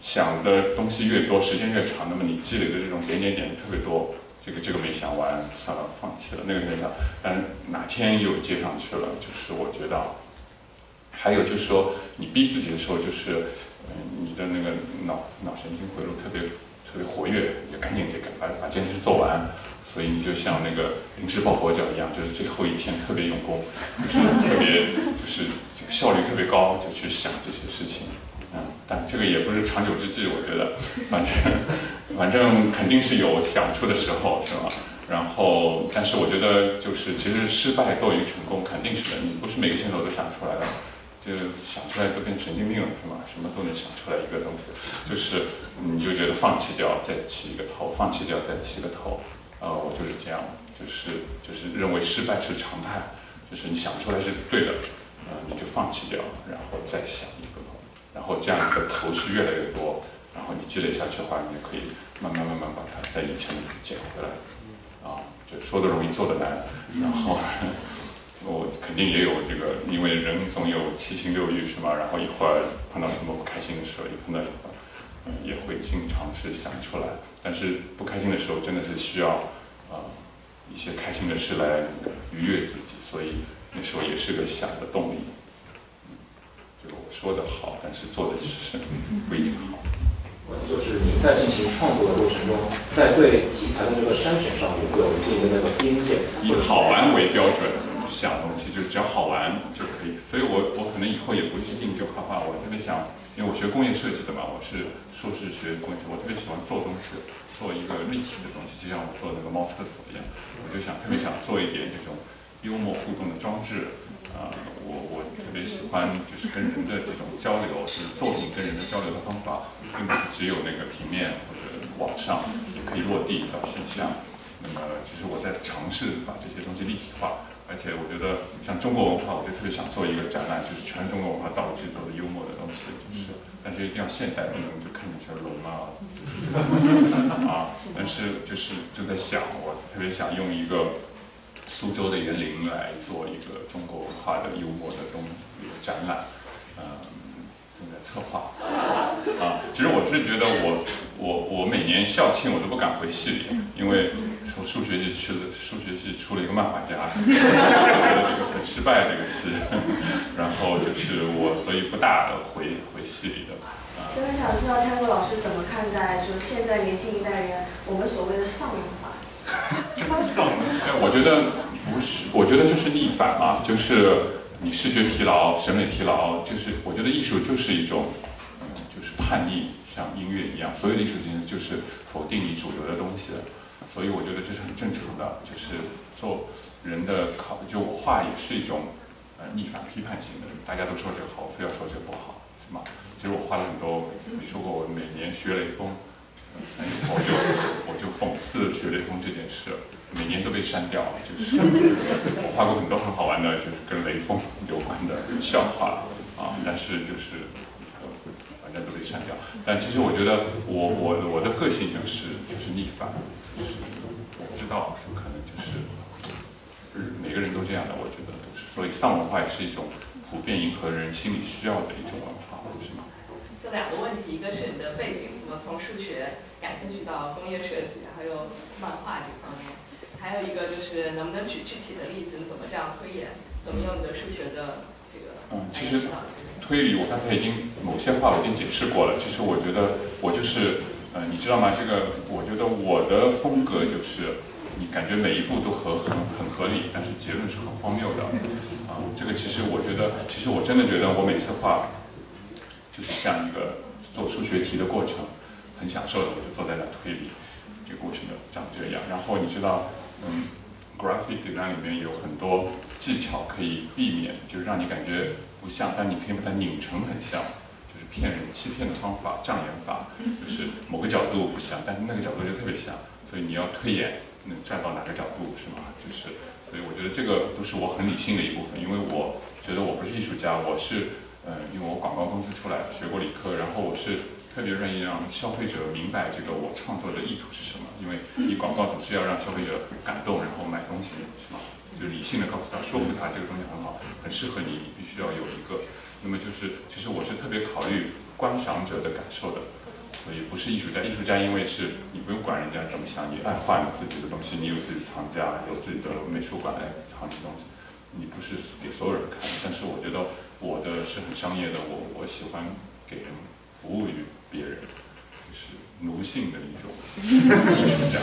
想的东西越多，时间越长，那么你积累的这种点点点特别多。这个这个没想完，算了，放弃了。那个没想，但哪天又接上去了，就是我觉得。还有就是说，你逼自己的时候，就是嗯，你的那个脑脑神经回路特别特别活跃，你就赶紧得赶把把这件事做完。所以你就像那个临时抱佛脚一样，就是最后一天特别用功，[LAUGHS] 就是特别就是这个效率特别高，就去想这些事情。嗯，但这个也不是长久之计，我觉得，反正 [LAUGHS] 反正肯定是有想不出的时候，是吧？然后，但是我觉得就是其实失败多于成功，肯定是的。你不是每个线索都想出来的，就想出来都变神经病了，是吗？什么都能想出来一个东西，就是你就觉得放弃掉，再起一个头，放弃掉再起个头。呃，我就是这样，就是就是认为失败是常态，就是你想不出来是对的，呃，你就放弃掉，然后再想一个。然后这样你的头是越来越多，然后你积累下去的话，你也可以慢慢慢慢把它在以前的捡回来。啊，就说的容易做的难。然后我肯定也有这个，因为人总有七情六欲是吧？然后一会儿碰到什么不开心的事，一碰到一会儿也会经常是想出来。但是不开心的时候真的是需要啊一些开心的事来愉悦自己，所以那时候也是个想的动力。就说的好，但是做的其实不一定好。就是你在进行创作的过程中，在对器材的这个筛选上有没有一定的那个边界？以好玩为标准想东西，就只要好玩就可以。所以我我可能以后也不一定就画画，我特别想，因为我学工业设计的嘛，我是硕士学工业，我特别喜欢做东西，做一个立体的东西，就像我做那个猫厕所一样，我就想特别想做一点这种幽默互动的装置。啊，我我特别喜欢就是跟人的这种交流，就是作品跟人的交流的方法，并不是只有那个平面或者网上，可以落地到线下。那么其实我在尝试把这些东西立体化，而且我觉得像中国文化，我就特别想做一个展览，就是全中国文化道具做的幽默的东西，但是一定要现代，不能就看起来龙啊，[LAUGHS] 啊，但是就是就在想，我特别想用一个。苏州的园林来做一个中国文化的幽默的东一个展览，嗯，正在策划。啊，其实我是觉得我我我每年校庆我都不敢回系里，因为从数学系去了数学系出了一个漫画家，[LAUGHS] 这个很失败这个系，然后就是我所以不大回回系里的。就很想知道泰国老师怎么看待，就是现在年轻一代人我们所谓的丧文化。[LAUGHS] [LAUGHS] 我觉得不是，我觉得就是逆反嘛，就是你视觉疲劳、审美疲劳，就是我觉得艺术就是一种，嗯，就是叛逆，像音乐一样，所有的艺术形式就是否定你主流的东西，所以我觉得这是很正常的，就是做人的考，就我画也是一种呃逆反批判性的，大家都说这个好，非要说这个不好，是吗？其实我画了很多，你说过我每年学雷锋。我就我就讽刺学雷锋这件事，每年都被删掉，就是 [LAUGHS] 我画过很多很好玩的，就是跟雷锋有关的笑话啊，但是就是反正都被删掉。但其实我觉得我我我的个性就是就是逆反，就是我不知道，就可能就是每个人都这样的，我觉得都是。所以丧文化也是一种普遍迎合人心理需要的一种文化，是吗？这两个问题，一个是你的背景，怎么从数学感兴趣到工业设计，还有漫画这方面。还有一个就是能不能举具体的例子，你怎么这样推演，怎么用你的数学的这个嗯，其实推理我刚才已经某些话我已经解释过了。其实我觉得我就是呃，你知道吗？这个我觉得我的风格就是你感觉每一步都合很很合理，但是结论是很荒谬的。啊，这个其实我觉得，其实我真的觉得我每次画就是像一个做数学题的过程，很享受的，我就坐在那推理。这个为什么长这样？然后你知道，嗯，graphic design 里面有很多技巧可以避免，就是让你感觉不像，但你可以把它拧成很像，就是骗人欺骗的方法，障眼法，[LAUGHS] 就是某个角度不像，但是那个角度就特别像，所以你要推演能站到哪个角度是吗？就是，所以我觉得这个都是我很理性的一部分，因为我觉得我不是艺术家，我是，呃，因为我广告公司出来学过理科，然后我是。特别愿意让消费者明白这个我创作的意图是什么，因为你广告总是要让消费者感动，然后买东西，是吗？就理性的告诉他，说服他这个东西很好，很适合你，你必须要有一个。那么就是，其实我是特别考虑观赏者的感受的，所以不是艺术家。艺术家因为是你不用管人家怎么想，你爱画你自己的东西，你有自己的藏家，有自己的美术馆来藏起东西，你不是给所有人看。但是我觉得我的是很商业的，我我喜欢给人服务于。别人就是奴性的一种 [LAUGHS] 艺术家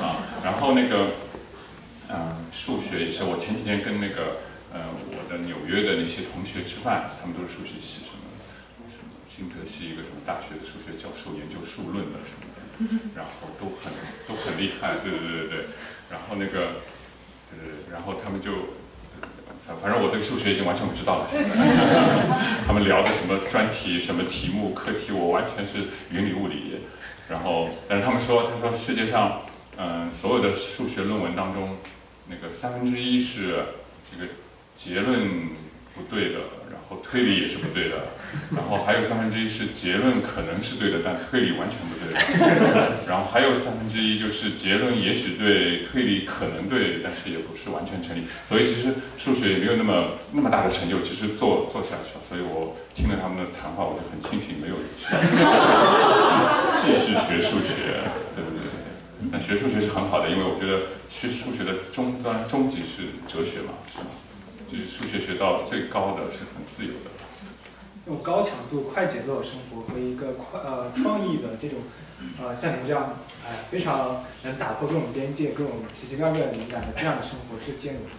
啊，然后那个嗯数学也是，我前几天跟那个呃我的纽约的那些同学吃饭，他们都是数学系什么什么新泽西一个什么大学的数学教授研究数论的什么的，然后都很都很厉害，对对对对对，然后那个就是然后他们就。反正我对数学已经完全不知道了。[LAUGHS] 他们聊的什么专题、什么题目、课题，我完全是云里雾里。然后，但是他们说，他说世界上，嗯，所有的数学论文当中，那个三分之一是这个结论。不对的，然后推理也是不对的，[LAUGHS] 然后还有三分之一是结论可能是对的，但推理完全不对的，[LAUGHS] 然后还有三分之一就是结论也许对，推理可能对，但是也不是完全成立。所以其实数学也没有那么那么大的成就，其实做做下去了。所以我听了他们的谈话，我就很庆幸没有去 [LAUGHS] 继续学数学，对不对？但学数学是很好的，因为我觉得学数学的终端终极是哲学嘛，是吧？就是数学学到最高的是很自由的。用高强度、快节奏的生活和一个快呃创意的这种呃像您这样哎非常能打破各种边界、各种奇奇怪怪的灵感的这样的生活是兼容的。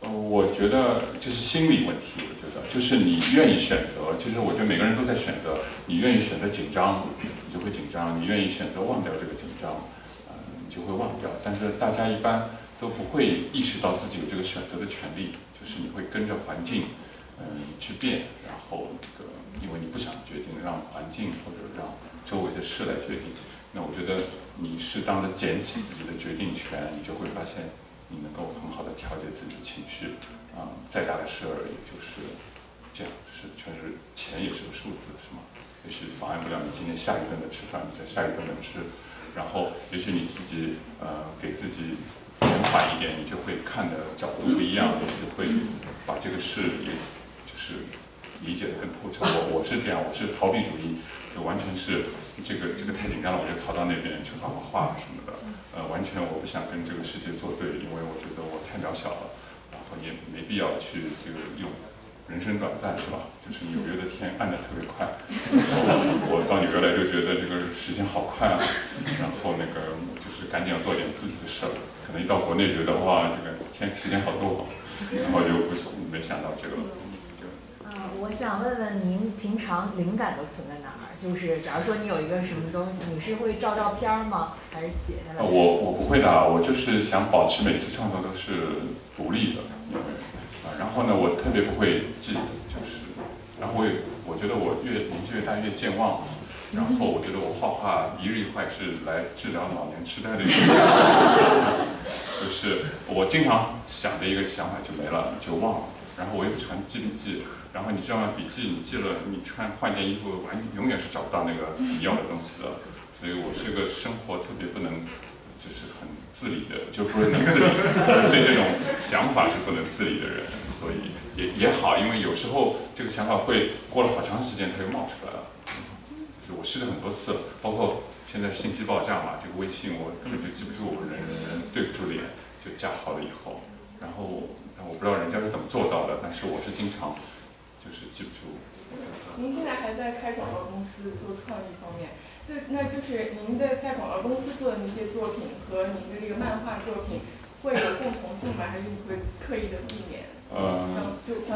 呃，我觉得这是心理问题，我觉得就是你愿意选择，其实我觉得每个人都在选择，你愿意选择紧张，你就会紧张；你愿意选择忘掉这个紧张，呃，你就会忘掉。但是大家一般。都不会意识到自己有这个选择的权利，就是你会跟着环境，嗯，去变，然后这个，因为你不想决定，让环境或者让周围的事来决定。那我觉得你适当的捡起自己的决定权，你就会发现你能够很好的调节自己的情绪。啊，再大的事儿也就是这样，就是确实钱也是个数字，是吗？也许妨碍不了你今天下一顿的吃饭，你在下一顿的吃，然后也许你自己呃给自己。圆缓一点，你就会看的角度不一样，也就会把这个事也就是理解的更透彻。我我是这样，我是逃避主义，就完全是这个这个太紧张了，我就逃到那边去画画画什么的。呃，完全我不想跟这个世界作对，因为我觉得我太渺小了，然后也没必要去这个用。人生短暂是吧？[LAUGHS] 就是纽约的天暗的特别快，我到纽约来就觉得这个时间好快啊，然后那个就是赶紧要做点自己的事儿，可能一到国内觉得哇这个天时间好多，[LAUGHS] 然后就不没想到这个。嗯，我想问问您平常灵感都存在哪儿？就是假如说你有一个什么东西，你是会照照片吗？还是写下来？我我不会的，我就是想保持每次创作都是独立的，因为。啊，然后呢，我特别不会记，就是，然后我也我觉得我越年纪越大越健忘，然后我觉得我画画一日一坏是来治疗老年痴呆的一个，就是我经常想的一个想法就没了就忘了，然后我又喜欢记笔记，然后你知道吗？笔记你记了，你穿换件衣服完永远是找不到那个你要的东西的，所以我是个生活特别不能。就是很自理的，就不是能自理，[LAUGHS] 对这种想法是不能自理的人，所以也也好，因为有时候这个想法会过了好长时间，它又冒出来了。就我试了很多次，包括现在信息爆炸嘛，这个微信我根本就记不住人人人对不住脸，就加好了以后，然后但我不知道人家是怎么做到的，但是我是经常就是记不住。您现在还在开广告公司做创意方面，就那就是您的在广告公司做的那些作品和您的这个漫画作品会有共同性吗？还是你会刻意的避免？呃，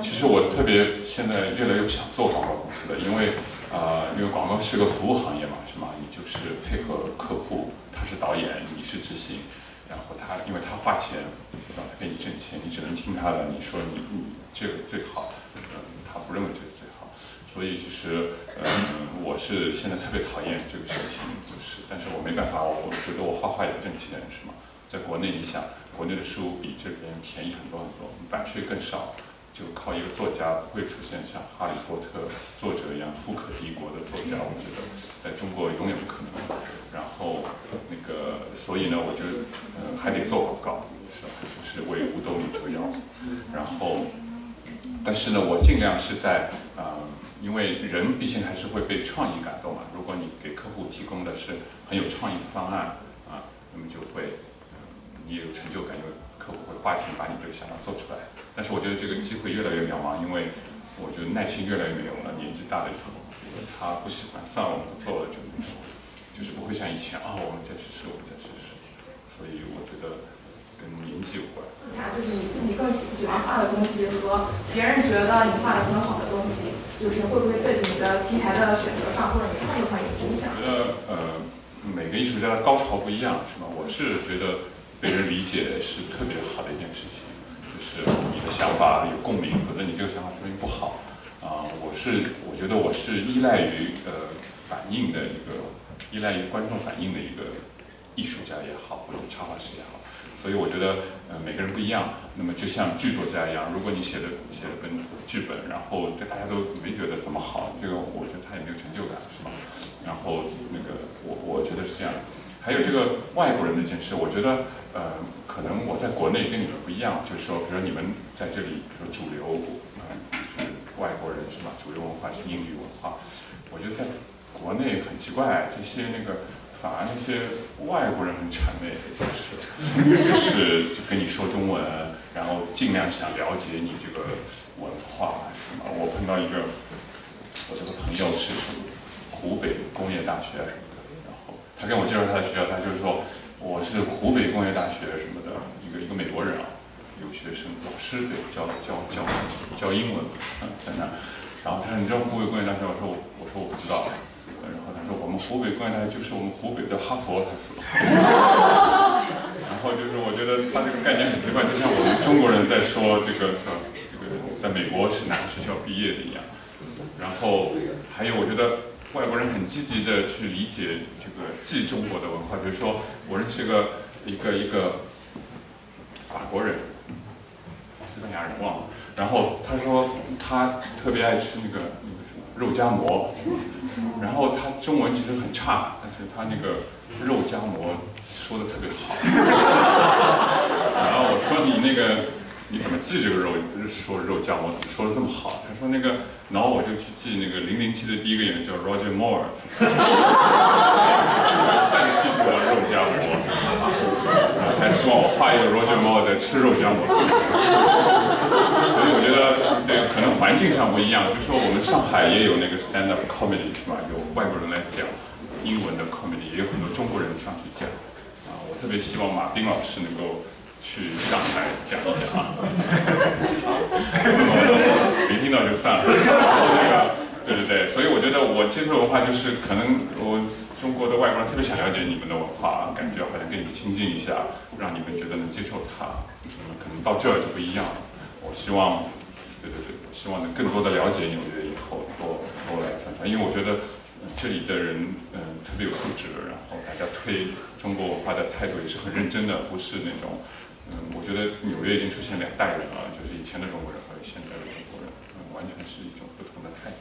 其实我特别现在越来越不想做广告公司了，因为啊、因为广告是个服务行业嘛，是吗？你就是配合客户，他是导演，你是执行，然后他因为他花钱，对吧？他给你挣钱，你只能听他的，你说你你这个最好，嗯，他不认为这是最好，所以其实嗯，我是现在特别讨厌这个事情，就是，但是我没办法，我觉得我画画也挣钱，是吗？在国内你想，国内的书比这边便宜很多很多，版税更少，就靠一个作家不会出现像哈利波特作者一样富可敌国的作家，我觉得在中国永远不可能。然后那个，所以呢，我就呃还得做广告，是吧？是为五斗米折腰。然后，但是呢，我尽量是在啊、因为人毕竟还是会被创意感动嘛。如果你给客户提供的是很有创意的方案啊，那么就会。你也有成就感，有客户会花钱把你这个想法做出来。但是我觉得这个机会越来越渺茫，因为我觉得耐心越来越没有了，年纪大了以后，这个他不喜欢，算了，我们不做了，就就是不会像以前啊、我们再试试，我们再试试。所以我觉得跟年纪有关。自洽就是你自己更喜喜欢画的东西和别人觉得你画的很好的东西，就是会不会对你的题材的选择上或者你创作上有影响？我觉得呃，每个艺术家的高潮不一样，是吧？我是觉得被人理解是特别好的一件事情，就是你的想法有共鸣，否则你这个想法说明不好。啊、我是我觉得我是依赖于呃反应的一个，依赖于观众反应的一个艺术家也好，或者插画师也好。所以我觉得呃每个人不一样，那么就像剧作家一样，如果你写的写了本剧本，然后对大家都没觉得怎么好，这个我觉得他也没有成就感，是吧？然后那个我我觉得是这样。还有这个外国人的这件事，我觉得呃可能我在国内跟你们不一样，就是说，比如你们在这里，比如说主流啊、呃、是外国人是吧？主流文化是英语文化，我觉得在国内很奇怪，这些那个反而那些外国人很谄媚，就是就是就跟你说中文，然后尽量想了解你这个文化，是吗？我碰到一个我这个朋友是什么湖北工业大学什么，他跟我介绍他的学校，他就是说我是湖北工业大学什么的一个一个美国人啊，留学生老师对教教教教英文在那，然后他说你知道湖北工业大学？我说我我说我不知道，然后他说我们湖北工业大学就是我们湖北的哈佛，他说，[LAUGHS] 然后就是我觉得他这个概念很奇怪，就像我们中国人在说这个说这个在美国是哪个学校毕业的一样，然后还有我觉得。外国人很积极的去理解这个既中国的文化，比如说我认识个一个一个法国人，西班牙人忘了，然后他说他特别爱吃那个那个什么肉夹馍，然后他中文其实很差，但是他那个肉夹馍说的特别好，[LAUGHS] 然后我说你那个。你怎么记这个肉？说肉夹馍说的这么好？他说那个，然后我就去记那个零零七的第一个演员叫 Roger Moore，一下就记住了肉夹馍，然后他希望我画一个 Roger Moore 在吃肉夹馍。[LAUGHS] 所以我觉得对，可能环境上不一样，就说我们上海也有那个 stand up comedy 是吧？有外国人来讲英文的 comedy，也有很多中国人上去讲。啊，我特别希望马斌老师能够。去上海讲一讲啊，[LAUGHS] 没听到就算了。然后那个，对对对，所以我觉得我接触文化就是可能我中国的外国人特别想了解你们的文化，感觉好像跟你亲近一下，让你们觉得能接受它。可能到这儿就不一样了。我希望，对对对，希望能更多的了解纽约以后，多多来转转，因为我觉得这里的人嗯特别有素质，然后大家推中国文化的态度也是很认真的，不是那种。嗯，我觉得纽约已经出现两代人了，就是以前的中国人和现在的中国人，完全是一种不同的态度。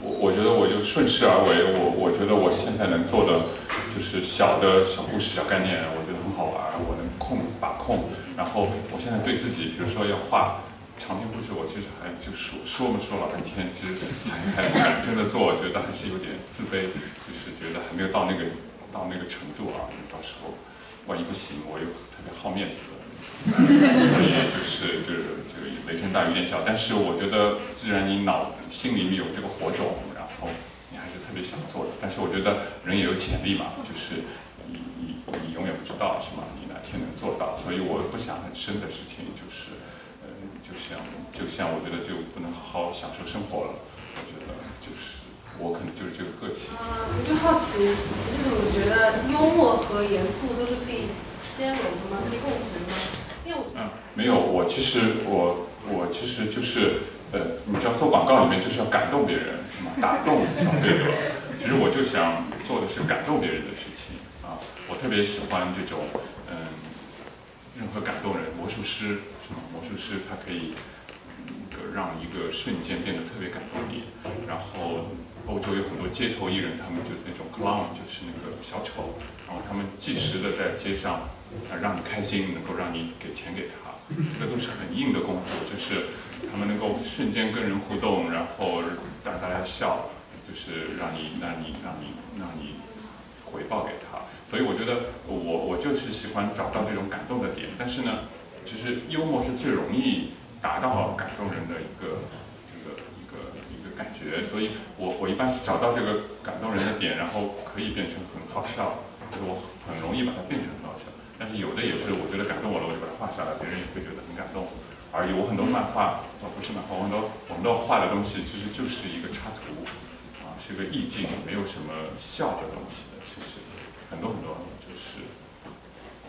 我我觉得我就顺势而为，我我觉得我现在能做的就是小的小故事、小概念，我觉得很好玩，我能控把控。然后我现在对自己，比如说要画长篇故事，我其实还就说说嘛说了半天，其实还还真的做，我觉得还是有点自卑，就是觉得还没有到那个到那个程度啊，到时候万一不行，我又特别好面子，所以就是就是就雷声大雨点小，但是我觉得既然你脑心里面有这个火种，然后你还是特别想做的，但是我觉得人也有潜力嘛，就是你你你永远不知道是吗？你哪天能做到，所以我不想很深的事情，就是呃就像就像我觉得就不能好好享受生活了，我可能就是这个个性。啊，我就好奇你是怎么觉得幽默和严肃都是可以兼容的吗？可以共存吗？因为我嗯，没有，我其实我我其实就是呃，你知道做广告里面就是要感动别人是吗？打动 [LAUGHS] 消费者，其实我就想做的是感动别人的事情啊，我特别喜欢这种嗯，任何感动人，魔术师是吗？魔术师他可以那个让一个瞬间变得特别感动你，然后欧洲有很多街头艺人，他们就是那种 clown，就是那个小丑，然后他们即时的在街上啊让你开心，能够让你给钱给他，这个都是很硬的功夫，就是他们能够瞬间跟人互动，然后让大家笑，就是让你让你让你让你回报给他，所以我觉得我我就是喜欢找到这种感动的点，但是呢，其实幽默是最容易达到感动人的一个这个一个一个感觉，所以我我一般是找到这个感动人的点，然后可以变成很好笑，就是我很容易把它变成很好笑，但是有的也是我觉得感动我了，我就把它画下来，别人也会觉得很感动。而有很多漫画，哦不是漫画，我很多我们都画的东西其实就是一个插图，啊是个意境，没有什么笑的东西的，其实很多很多就是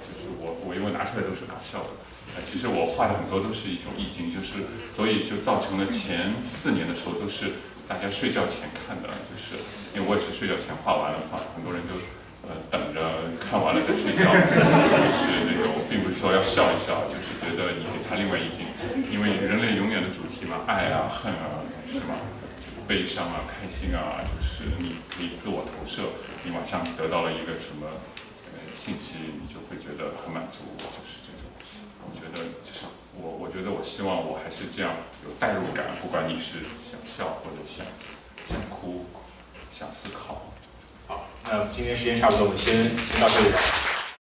就是我我因为拿出来都是搞笑的，呃其实我画的很多都是一种意境，就是所以就造成了前四年的时候都是大家睡觉前看的，就是因为我也是睡觉前画完了画，很多人就呃等着看完了再睡觉，[LAUGHS] 就是那种并不是说要笑一笑，就是觉得你给他另外意境，因为人类永远的主题嘛，爱啊恨啊是吧？悲伤啊开心啊，就是你可以自我投射，你晚上得到了一个什么呃信息，你就会觉得很满足，就我我觉得我希望我还是这样有代入感，不管你是想笑或者想想哭，想思考。好，那今天时间差不多，我们先先到这里。